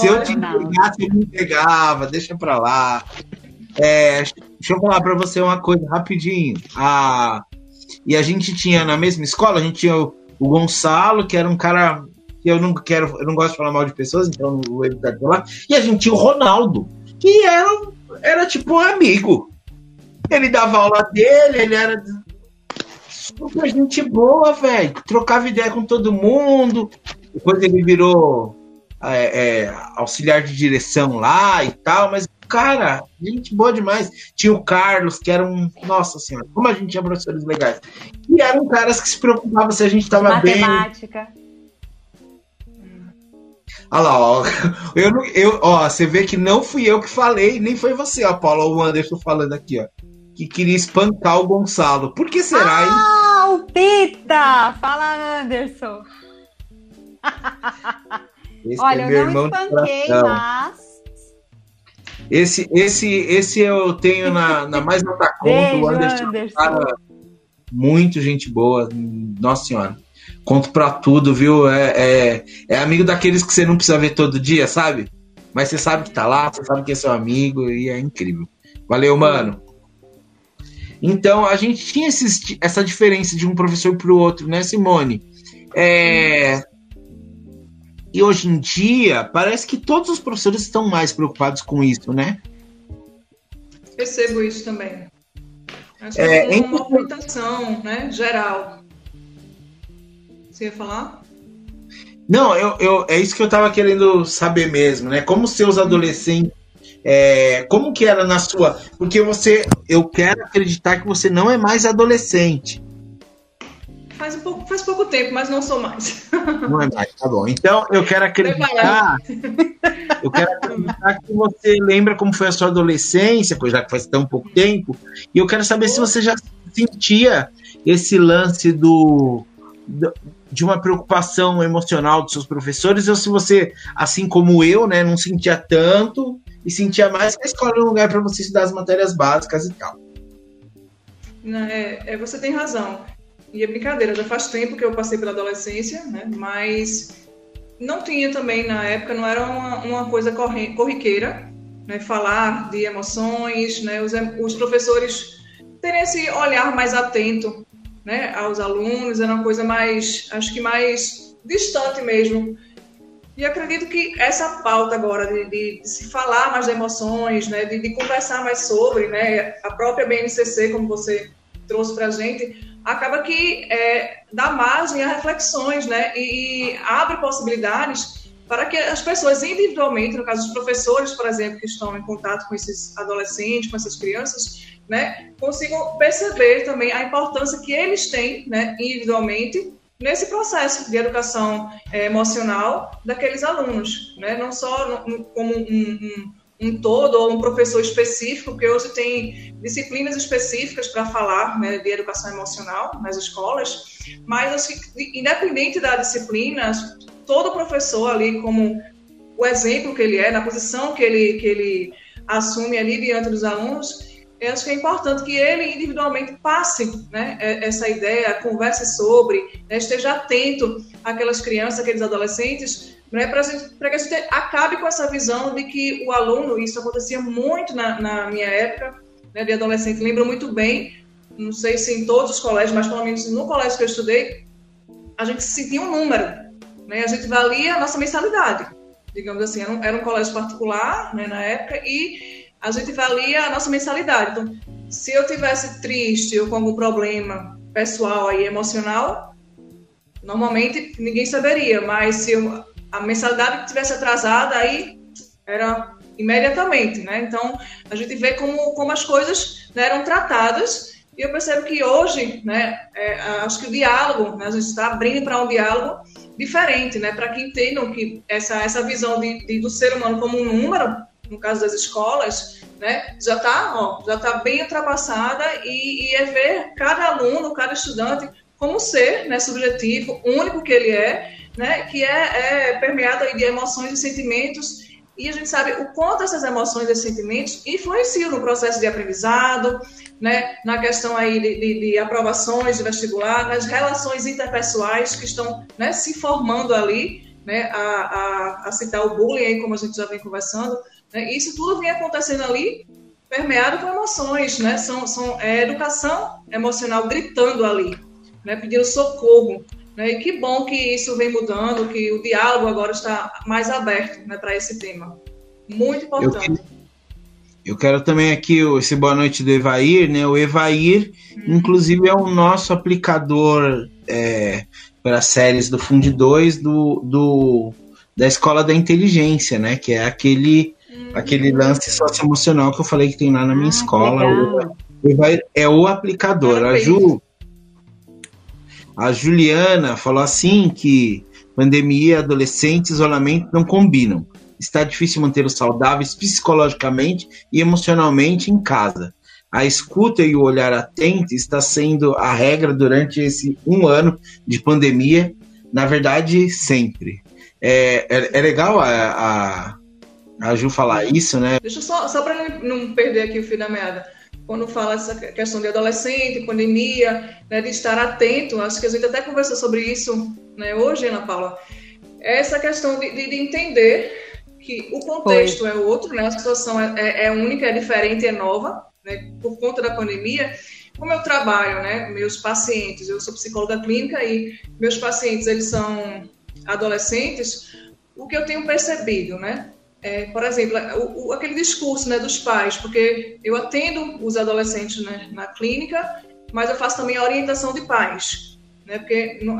Se eu te entregasse, eu me entregava, deixa pra lá. É, deixa eu falar pra você uma coisa rapidinho. A, e a gente tinha na mesma escola, a gente tinha o, o Gonçalo, que era um cara que eu não quero, eu não gosto de falar mal de pessoas, então não vou evitar de falar. E a gente tinha o Ronaldo, que era, era tipo um amigo. Ele dava aula dele, ele era super gente boa, velho. Trocava ideia com todo mundo. Depois ele virou é, é, auxiliar de direção lá e tal, mas, cara, gente boa demais. Tinha o Carlos, que era um. Nossa senhora, como a gente tinha professores legais. E eram caras que se preocupavam se a gente tava bem. Matemática. Olha lá, ó. Eu, eu, ó, você vê que não fui eu que falei, nem foi você, ó, Paulo, o Anderson falando aqui, ó. Que queria espancar o Gonçalo. Por que será, hein? Ah, o Pita! Fala, Anderson. Esse Olha, é eu não espanquei, mas. Esse, esse, esse eu tenho na, na mais alta conta. O Anderson, Anderson. cara muito gente boa. Nossa senhora. Conto pra tudo, viu? É, é, é amigo daqueles que você não precisa ver todo dia, sabe? Mas você sabe que tá lá, você sabe que é seu amigo e é incrível. Valeu, mano. Então, a gente tinha esses- essa diferença de um professor pro outro, né, Simone? É, E hoje em dia, parece que todos os professores estão mais preocupados com isso, né? Percebo isso também. Acho que É, é em- uma movimentação né, geral. Você ia falar? Não, eu, eu, é isso que eu tava querendo saber mesmo, né? Como seus adolescentes. é, como que era na sua. Porque você. Eu quero acreditar que você não é mais adolescente. Faz, um pouco, faz pouco tempo, mas não sou mais. Não é mais, tá bom. Então eu quero acreditar. Eu quero acreditar que você lembra como foi a sua adolescência, pois já que faz tão pouco tempo. E eu quero saber se você já sentia esse lance do. do- de uma preocupação emocional dos seus professores, ou se você, assim como eu, né, não sentia tanto e sentia mais que a escola era um lugar para você estudar as matérias básicas e tal. É, é, você tem razão. E é brincadeira, já faz tempo que eu passei pela adolescência, né? Mas não tinha também na época, não era uma, uma coisa corriqueira, né, falar de emoções, né, os, os professores terem esse olhar mais atento né, aos alunos, era uma coisa mais, acho que mais distante mesmo. E acredito que essa pauta agora de, de, de se falar mais de emoções, né, de, de, conversar mais sobre, né, a própria BNCC, como você trouxe para a gente, acaba que é, dá margem a reflexões, né, e, e abre possibilidades para que as pessoas individualmente, no caso os professores, por exemplo, que estão em contato com esses adolescentes, com essas crianças, né, consigam perceber também a importância que eles têm, né, individualmente, nesse processo de educação é, emocional daqueles alunos, né, não só no, como um, um, um, todo ou um professor específico, porque hoje tem disciplinas específicas para falar né, de educação emocional nas escolas, mas acho que, independente da disciplina, todo professor ali como o exemplo que ele é, na posição que ele, que ele assume ali diante dos alunos, eu acho que é importante que ele individualmente passe né, essa ideia, converse sobre, né, esteja atento àquelas crianças, aqueles adolescentes, né, para que a gente acabe com essa visão de que o aluno, isso acontecia muito na, na minha época né, de adolescente, lembro muito bem, não sei se em todos os colégios, mas pelo menos no colégio que eu estudei, a gente sentia um número, né, a gente valia a nossa mensalidade, digamos assim, era um, era um colégio particular né, na época e a gente valia a nossa mensalidade. Então, se eu tivesse triste ou com algum problema pessoal aí emocional, normalmente ninguém saberia, mas se eu, a mensalidade tivesse atrasada, aí era imediatamente, né? Então, a gente vê como, como as coisas né, eram tratadas e eu percebo que hoje, né, é, acho que o diálogo, né, a gente está abrindo para um diálogo diferente, né, para que entendam que essa, essa visão de, de, do ser humano como um número no caso das escolas, né, já está já tá bem ultrapassada e, e, é ver cada aluno, cada estudante como ser né, subjetivo, único que ele é, né, que é, é permeado de emoções e sentimentos e a gente sabe o quanto essas emoções e sentimentos influenciam no processo de aprendizado, né, na questão aí de, de, de aprovações de vestibular, nas relações interpessoais que estão né, se formando ali, né, a, a, a citar o bullying aí, como a gente já vem conversando? Isso tudo vem acontecendo ali, permeado com emoções, né? São, são é, educação emocional gritando ali, né? Pedindo socorro. Né? E que bom que isso vem mudando, que o diálogo agora está mais aberto né, para esse tema. Muito importante. Eu, quero também aqui esse boa noite do Evair, né? O Evair, hum. inclusive, é o nosso aplicador é, para séries do Fundo 2 do, do, da Escola da Inteligência, né? Que é aquele aquele lance socioemocional que eu falei que tem lá na minha ah, escola. Vai, é o aplicador. A Ju, a Juliana falou assim que pandemia, adolescente, isolamento não combinam. Está difícil manter os saudáveis psicologicamente e emocionalmente em casa. A escuta e o olhar atento está sendo a regra durante esse um ano de pandemia, na verdade, sempre. É, é, é legal a, a a Ju falar isso, né? Deixa eu só, só para não perder aqui o fio da meada. Quando fala essa questão de adolescente, pandemia, né, de estar atento, acho que a gente até conversou sobre isso né, hoje, Ana Paula. Essa questão de, de, de entender que o contexto Foi. é outro, né, a situação é, é, é, única, é diferente, é nova, né, por conta da pandemia. Como eu trabalho, né, meus pacientes, eu sou psicóloga clínica e meus pacientes eles são adolescentes, o que eu tenho percebido, né, é, por exemplo, o, o, aquele discurso né, dos pais, porque eu atendo os adolescentes né, na clínica, mas eu faço também a orientação de pais, né, porque não,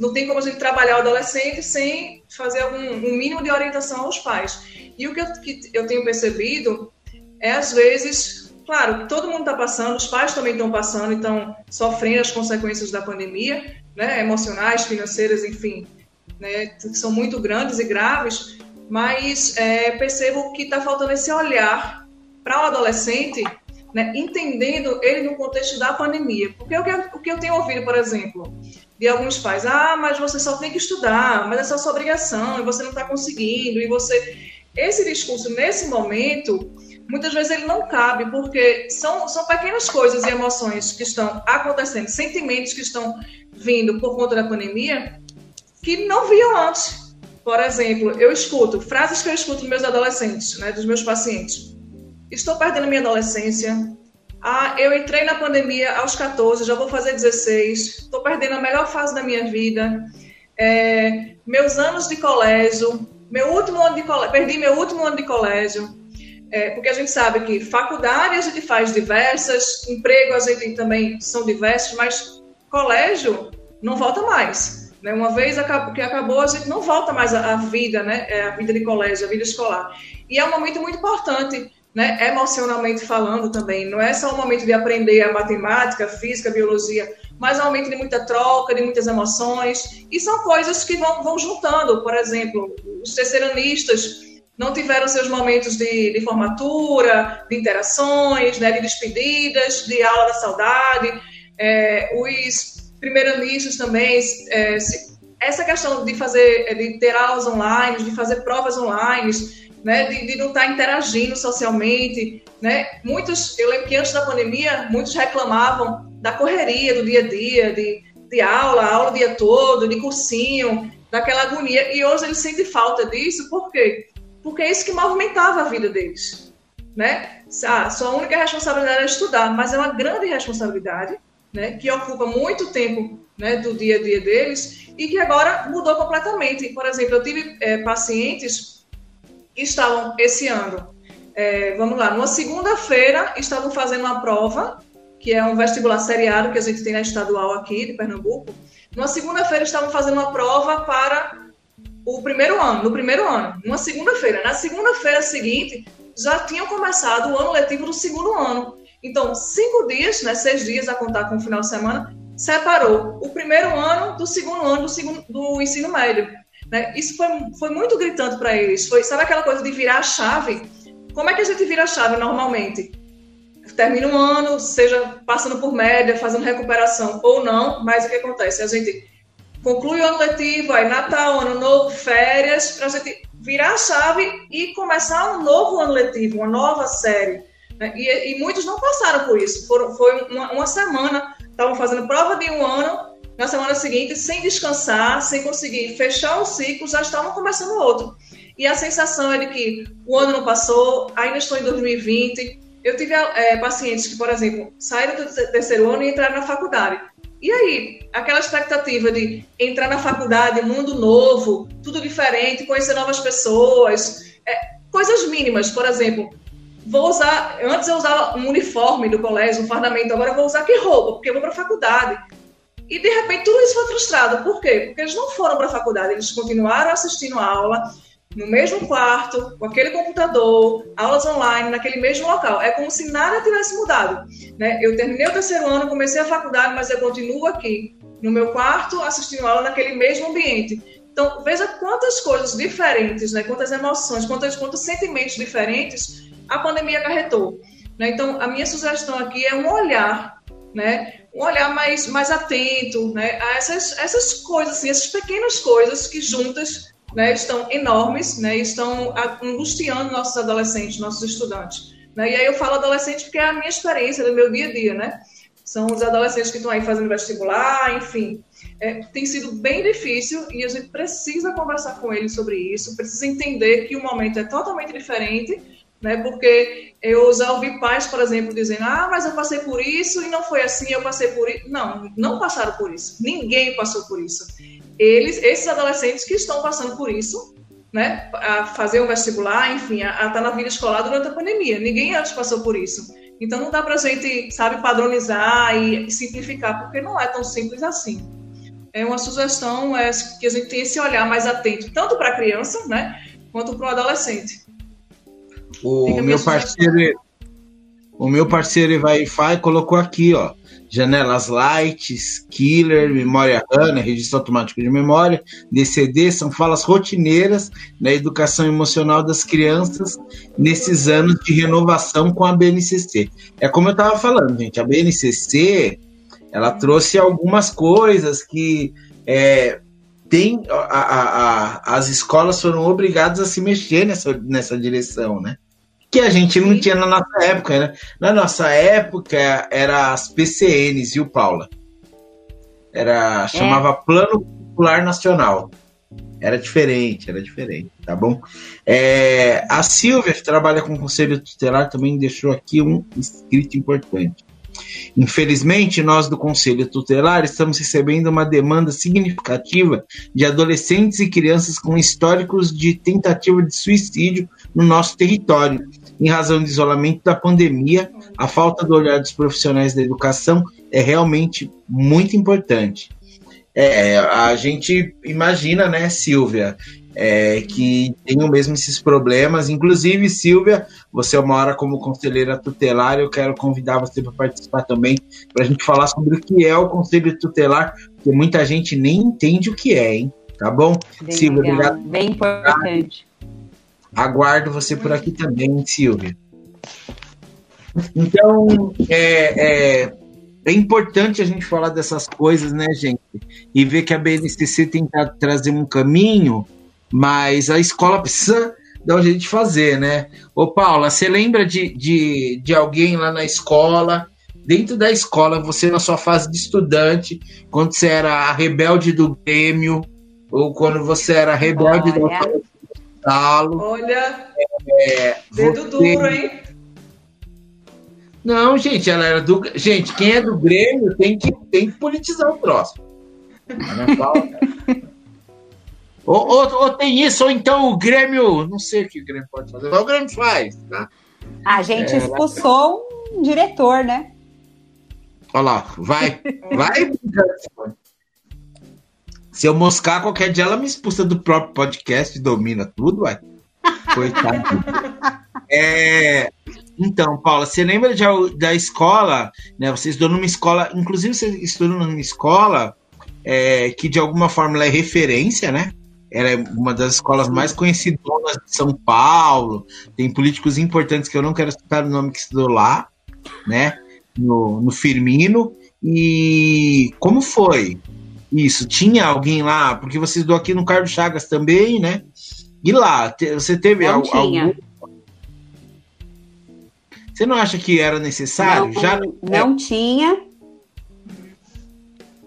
não, tem como a gente trabalhar o adolescente sem fazer algum, um mínimo de orientação aos pais. E o que eu, que eu tenho percebido é, às vezes, claro, todo mundo está passando, os pais também estão passando, então sofrendo as consequências da pandemia, né, emocionais, financeiras, enfim, né, que são muito grandes e graves, mas é, percebo que está faltando esse olhar para o adolescente, né, entendendo ele no contexto da pandemia. Porque o que, eu, o que eu tenho ouvido, por exemplo, de alguns pais, ah, mas você só tem que estudar, mas é só sua obrigação, e você não está conseguindo, e você... Esse discurso, nesse momento, muitas vezes ele não cabe, porque são, são pequenas coisas e emoções que estão acontecendo, sentimentos que estão vindo por conta da pandemia, que não viam antes por exemplo, eu escuto frases que eu escuto dos meus adolescentes, né, dos meus pacientes. Estou perdendo minha adolescência. Ah, eu entrei na pandemia aos 14, já vou fazer 16. Estou perdendo a melhor fase da minha vida. É, meus anos de colégio, meu último ano de colégio, perdi meu último ano de colégio. É, porque a gente sabe que faculdade a gente faz diversas, emprego a gente também são diversos, mas colégio não volta mais. Né? Uma vez que acabou, a gente não volta mais à vida, né? É a vida de colégio, a vida escolar. E é um momento muito importante, né? emocionalmente falando também. Não é só um momento de aprender a matemática, física, biologia, mas é um momento de muita troca, de muitas emoções. E são coisas que vão, vão juntando. Por exemplo, os terceiranistas não tiveram seus momentos de, de formatura, de interações, né? de despedidas, de aula da saudade. É, os primeiranistas também, é, se, essa questão de fazer, de ter aulas online, de fazer provas online, né, de, de, não estar interagindo socialmente, né, muitos, eu lembro que antes da pandemia, muitos reclamavam da correria do dia a dia, de, de aula, aula o dia todo, de cursinho, daquela agonia, e hoje eles sentem falta disso, por quê? Porque é isso que movimentava a vida deles, né? Ah, sua única responsabilidade é estudar, mas é uma grande responsabilidade, né, que ocupa muito tempo né, do dia a dia deles e que agora mudou completamente. Por exemplo, eu tive é, pacientes que estavam esse ano, é, vamos lá, numa segunda-feira estavam fazendo uma prova, que é um vestibular seriado que a gente tem na estadual aqui de Pernambuco. Numa segunda-feira estavam fazendo uma prova para o primeiro ano, no primeiro ano, numa segunda-feira. Na segunda-feira seguinte, já tinham começado o ano letivo do segundo ano. Então, cinco dias, né, seis dias a contar com o final de semana, separou o primeiro ano do segundo ano do, segundo, do ensino médio. Né? Isso foi, foi muito gritante para eles. Foi, sabe aquela coisa de virar a chave? Como é que a gente vira a chave normalmente? Termina um ano, seja passando por média, fazendo recuperação ou não, mas o que acontece? A gente conclui o ano letivo, aí Natal, Ano Novo, férias, para a gente virar a chave e começar um novo ano letivo, uma nova série. Né? E, e, muitos não passaram por isso. Foram, foi uma, uma semana, estavam fazendo prova de um ano, na semana seguinte, sem descansar, sem conseguir fechar um ciclo, já estavam começando outro. E a sensação é de que o ano não passou, ainda estou em 2020. Eu tive é, pacientes que, por exemplo, saíram do terceiro ano e entraram na faculdade. E aí, aquela expectativa de entrar na faculdade, mundo novo, tudo diferente, conhecer novas pessoas, é, coisas mínimas, por exemplo, vou usar. Antes eu usava um uniforme do colégio, um fardamento, agora eu vou usar que roupa? Porque eu vou para a faculdade. E de repente tudo isso foi frustrado. Por quê? Porque eles não foram para a faculdade, eles continuaram assistindo a aula no mesmo quarto, com aquele computador, aulas online, naquele mesmo local. É como se nada tivesse mudado. Né? Eu terminei o terceiro ano, comecei a faculdade, mas eu continuo aqui, no meu quarto, assistindo aula naquele mesmo ambiente. Então, veja quantas coisas diferentes, né? quantas emoções, quantos, quantos sentimentos diferentes a pandemia acarretou. Né? Então, a minha sugestão aqui é um olhar, né? um olhar mais, mais atento né? a essas, essas coisas, assim, essas pequenas coisas que juntas né, estão enormes né, estão angustiando nossos adolescentes, nossos estudantes. Né? E aí eu falo adolescente porque é a minha experiência do meu dia a dia, né? São os adolescentes que estão aí fazendo vestibular, enfim. É, tem sido bem difícil e a gente precisa conversar com eles sobre isso, precisa entender que o momento é totalmente diferente né? Porque eu já ouvi pais, por exemplo, dizendo: ah, mas eu passei por isso e não foi assim, eu passei por isso. Não, não passaram por isso. Ninguém passou por isso. Eles, esses adolescentes que estão passando por isso, né? A fazer um vestibular, enfim, a, estar na vida escolar durante a pandemia. Ninguém antes passou por isso. Então não dá para a gente, sabe, padronizar e simplificar, porque não é tão simples assim. É uma sugestão é, que a gente tenha esse olhar mais atento, tanto para a criança, né, quanto para o adolescente. O meu parceiro, o meu parceiro Wi-Fi colocou aqui, ó. Janelas lights, killer, memória RAM, registro automático de memória, DCD, são falas rotineiras na educação emocional das crianças nesses anos de renovação com a BNCC. É como eu estava falando, gente, a BNCC ela trouxe algumas coisas que é, tem a, a, a, as escolas foram obrigadas a se mexer nessa, nessa direção, né? Que a gente não tinha na nossa época, né? Na nossa época era as PCNs, viu, Paula? Era chamava é. Plano Popular Nacional. Era diferente, era diferente, tá bom? É, a Silvia, que trabalha com conselho tutelar, também deixou aqui um escrito importante. Infelizmente, nós do Conselho Tutelar estamos recebendo uma demanda significativa de adolescentes e crianças com históricos de tentativa de suicídio no nosso território, em razão do isolamento da pandemia. A falta do olhar dos profissionais da educação é realmente muito importante. É, a gente imagina, né, Silvia, é, que tenham mesmo esses problemas. Inclusive, Silvia, você é uma hora como conselheira tutelar, eu quero convidar você para participar também, para a gente falar sobre o que é o conselho tutelar, porque muita gente nem entende o que é, hein? Tá bom? Bem Silvia, legal. obrigado. Bem importante. Aguardo você por aqui também, Silvia. Então, é, é, é importante a gente falar dessas coisas, né, gente? E ver que a BNCC tenta trazer um caminho mas a escola precisa dar um jeito de fazer, né? Ô, Paula, você lembra de, de, de alguém lá na escola, dentro da escola, você na sua fase de estudante, quando você era a rebelde do Grêmio, ou quando você era rebelde Olha. do Galo. Olha, é, dedo você... duro, hein? Não, gente, ela era do. Gente, quem é do Grêmio tem que, tem que politizar o próximo. Ana Paula. Ou, ou, ou, tem isso, ou então o Grêmio. Não sei o que o Grêmio pode fazer, mas o Grêmio faz, tá? A gente é, expulsou um diretor, né? Olha lá, vai, vai. Se eu moscar qualquer dia, ela me expulsa do próprio podcast, domina tudo, vai. Coitado. É, então, Paula, você lembra de, da escola, né? Você estudou numa escola, inclusive você estudou numa escola é, que de alguma forma ela é referência, né? Ela é uma das escolas mais conhecidas de São Paulo. Tem políticos importantes que eu não quero citar o nome que estudou lá, né? No, no Firmino. E como foi isso? Tinha alguém lá? Porque você estudou aqui no Carlos Chagas também, né? E lá, você teve não algum. Você não acha que era necessário? Não, Já não tinha.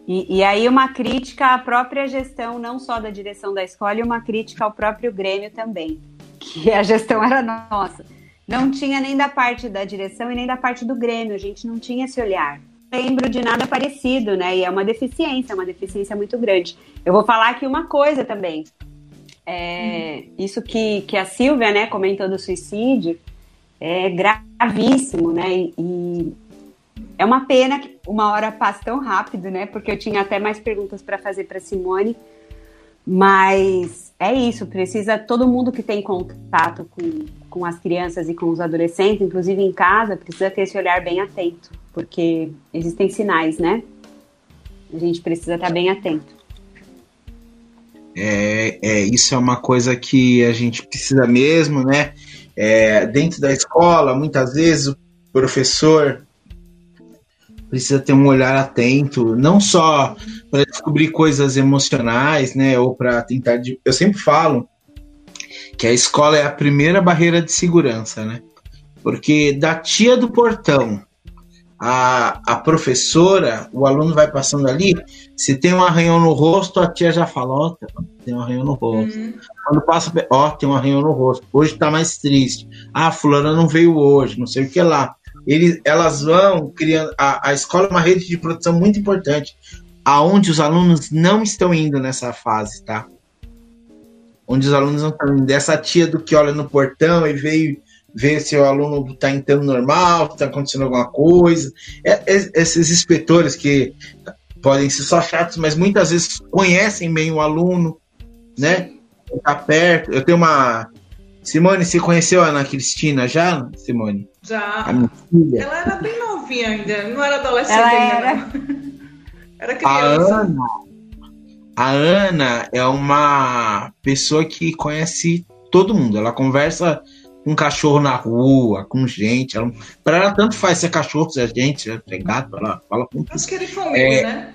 E, e, aí uma crítica à própria gestão, não só da direção da escola, e uma crítica ao próprio Grêmio também, que a gestão era nossa. Não tinha nem da parte da direção e nem da parte do Grêmio, a gente não tinha esse olhar. Lembro de nada parecido, né? E é uma deficiência, uma deficiência muito grande. Eu vou falar aqui uma coisa também. É, hum. Isso que, que a Silvia, né, comentou do suicídio, é gravíssimo, né? E, é uma pena que uma hora passa tão rápido, né? Porque eu tinha até mais perguntas para fazer para Simone. Mas é isso, precisa todo mundo que tem contato com, com as crianças e com os adolescentes, inclusive em casa, precisa ter esse olhar bem atento, porque existem sinais, né? A gente precisa estar bem atento. É, é, isso é uma coisa que a gente precisa mesmo, né? É, dentro da escola, muitas vezes o professor precisa ter um olhar atento, não só para descobrir coisas emocionais, né, ou para tentar. De... Eu sempre falo que a escola é a primeira barreira de segurança, né? Porque da tia do portão a, a professora, o aluno vai passando ali, se tem um arranhão no rosto, a tia já fala, ó, oh, tem um arranhão no rosto. Uhum. Quando passa, ó, oh, tem um arranhão no rosto. Hoje tá mais triste. Ah, fulana não veio hoje, não sei o que lá eles, elas vão criando. A, a escola é uma rede de produção muito importante, aonde os alunos não estão indo nessa fase, tá? Onde os alunos não estão indo. Essa tia do que olha no portão e veio ver se o aluno está entrando normal, está acontecendo alguma coisa. É, é, esses inspetores que podem ser só chatos, mas muitas vezes conhecem bem o aluno, né? Tá perto. Eu tenho uma. Simone, você conheceu a Ana Cristina já, Simone? Já. Ela era bem novinha ainda, não era adolescente Ela ainda. Era, era criança. A Ana, a Ana é uma pessoa que conhece todo mundo. Ela conversa com cachorro na rua, com gente. Ela, para ela, tanto faz ser cachorro, se é gente, se é gato, ela fala com. Acho que é de família, é, né?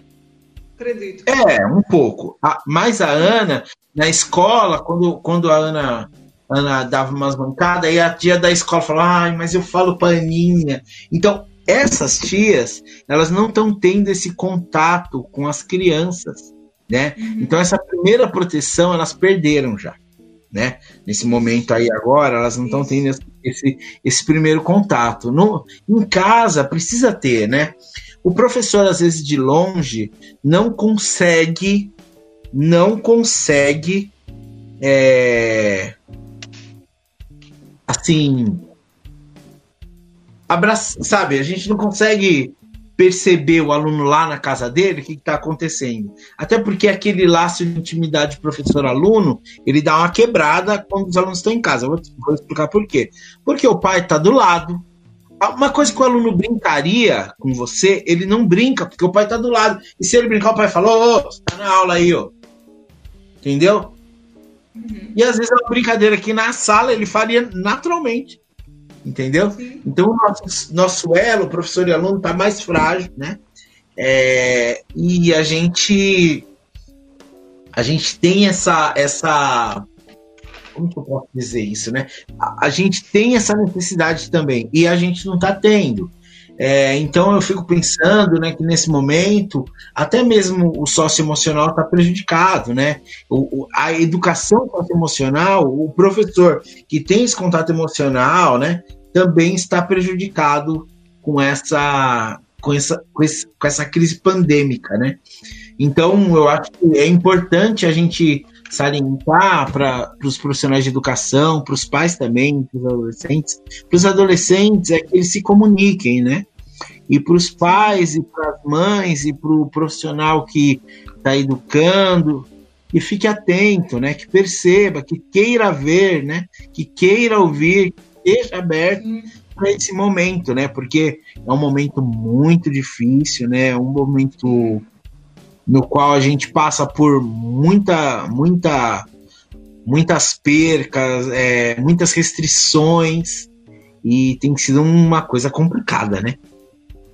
Acredito. É, um pouco. A, mas a Ana, na escola, quando, quando a Ana Ana dava umas bancadas, aí a tia da escola falava, ai, mas eu falo pra Aninha. Então, essas tias, elas não estão tendo esse contato com as crianças, né? Uhum. Então essa primeira proteção elas perderam já, né? Nesse momento aí agora elas não estão tendo esse, esse primeiro contato. No, em casa precisa ter, né? O professor às vezes de longe não consegue, não consegue, é, assim, abraçar, sabe? A gente não consegue perceber o aluno lá na casa dele, o que está acontecendo. Até porque aquele laço de intimidade professor-aluno, ele dá uma quebrada quando os alunos estão em casa. vou, vou explicar por quê. Porque o pai está do lado. Uma coisa que o aluno brincaria com você, ele não brinca, porque o pai está do lado. E se ele brincar, o pai fala, ô, ô tá na aula aí, ó. Entendeu? Uhum. E às vezes é uma brincadeira que na sala ele faria naturalmente entendeu? Sim. Então o nosso, nosso elo, professor e aluno, está mais frágil, né? É, e a gente a gente tem essa essa como que eu posso dizer isso, né? A, a gente tem essa necessidade também e a gente não está tendo. É, então eu fico pensando né, que nesse momento até mesmo o socioemocional está prejudicado, né? O, a educação socioemocional, o professor que tem esse contato emocional, né, também está prejudicado com essa com essa, com, com essa crise pandêmica, né? Então eu acho que é importante a gente salientar para os profissionais de educação, para os pais também, para os adolescentes, para os adolescentes é que eles se comuniquem, né? E para os pais e para as mães e para o profissional que está educando, que fique atento, né? Que perceba, que queira ver, né? Que queira ouvir, que esteja aberto para esse momento, né? Porque é um momento muito difícil, né? É um momento no qual a gente passa por muita, muita, muitas percas, é, muitas restrições e tem sido uma coisa complicada, né?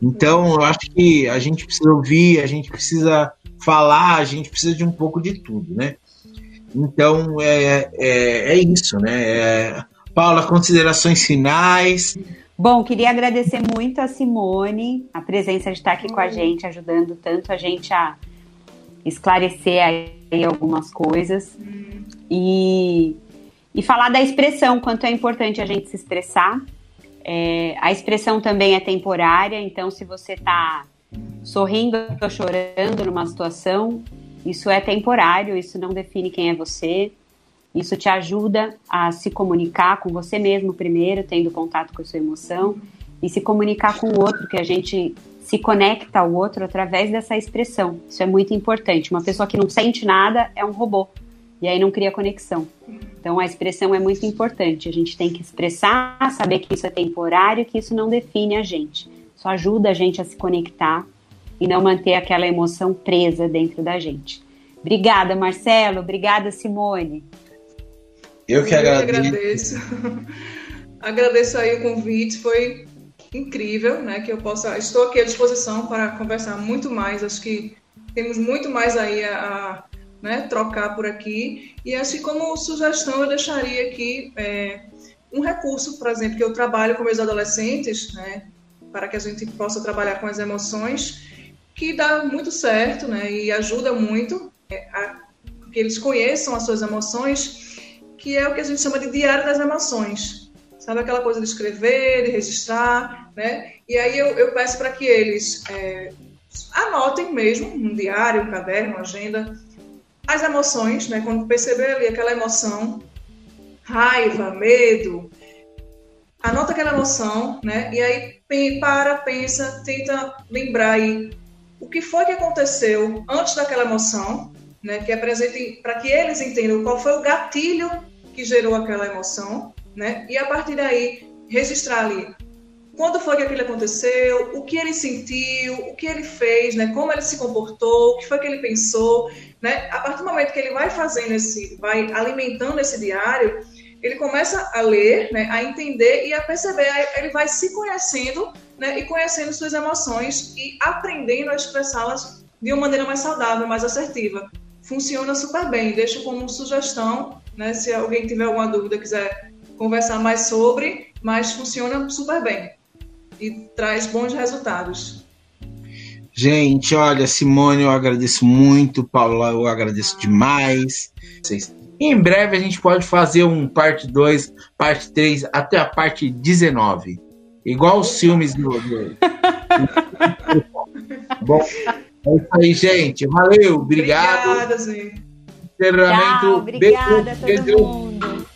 Então, eu acho que a gente precisa ouvir, a gente precisa falar, a gente precisa de um pouco de tudo, né? Então, é, é, é isso, né? É, Paula, considerações finais. Bom, queria agradecer muito a Simone, a presença de estar aqui com a gente, ajudando tanto a gente a esclarecer aí algumas coisas. E, e falar da expressão, quanto é importante a gente se expressar. É, a expressão também é temporária, então se você está sorrindo ou chorando numa situação, isso é temporário, isso não define quem é você. Isso te ajuda a se comunicar com você mesmo primeiro, tendo contato com a sua emoção, e se comunicar com o outro, que a gente se conecta ao outro através dessa expressão. Isso é muito importante. Uma pessoa que não sente nada é um robô, e aí não cria conexão. Então a expressão é muito importante. A gente tem que expressar, saber que isso é temporário, que isso não define a gente. Isso ajuda a gente a se conectar e não manter aquela emoção presa dentro da gente. Obrigada, Marcelo. Obrigada, Simone. Eu que agradeço. Eu agradeço. agradeço aí o convite, foi incrível, né? Que eu possa. Estou aqui à disposição para conversar muito mais. Acho que temos muito mais aí a né, trocar por aqui. E assim como sugestão, eu deixaria aqui é, um recurso, por exemplo, que eu trabalho com meus adolescentes, né? Para que a gente possa trabalhar com as emoções, que dá muito certo, né? E ajuda muito é, a que eles conheçam as suas emoções que é o que a gente chama de diário das emoções. Sabe aquela coisa de escrever, de registrar, né? E aí eu, eu peço para que eles é, anotem mesmo, um diário, um caderno, uma agenda, as emoções, né? Quando perceber ali aquela emoção, raiva, medo, anota aquela emoção, né? E aí para, pensa, tenta lembrar aí o que foi que aconteceu antes daquela emoção, né? Que apresente para que eles entendam qual foi o gatilho que gerou aquela emoção, né? E a partir daí registrar ali quando foi que aquilo aconteceu, o que ele sentiu, o que ele fez, né? Como ele se comportou, o que foi que ele pensou, né? A partir do momento que ele vai fazendo esse, vai alimentando esse diário, ele começa a ler, né? A entender e a perceber, ele vai se conhecendo, né? E conhecendo suas emoções e aprendendo a expressá-las de uma maneira mais saudável, mais assertiva. Funciona super bem. Deixo como sugestão né? Se alguém tiver alguma dúvida, quiser conversar mais sobre, mas funciona super bem e traz bons resultados. Gente, olha, Simone, eu agradeço muito, Paula, eu agradeço demais. Em breve a gente pode fazer um parte 2, parte 3, até a parte 19. Igual os filmes do. Bom, é isso aí, gente. Valeu, obrigado. Obrigada, Zé. Encerramento. Tchau, obrigada a todo mundo.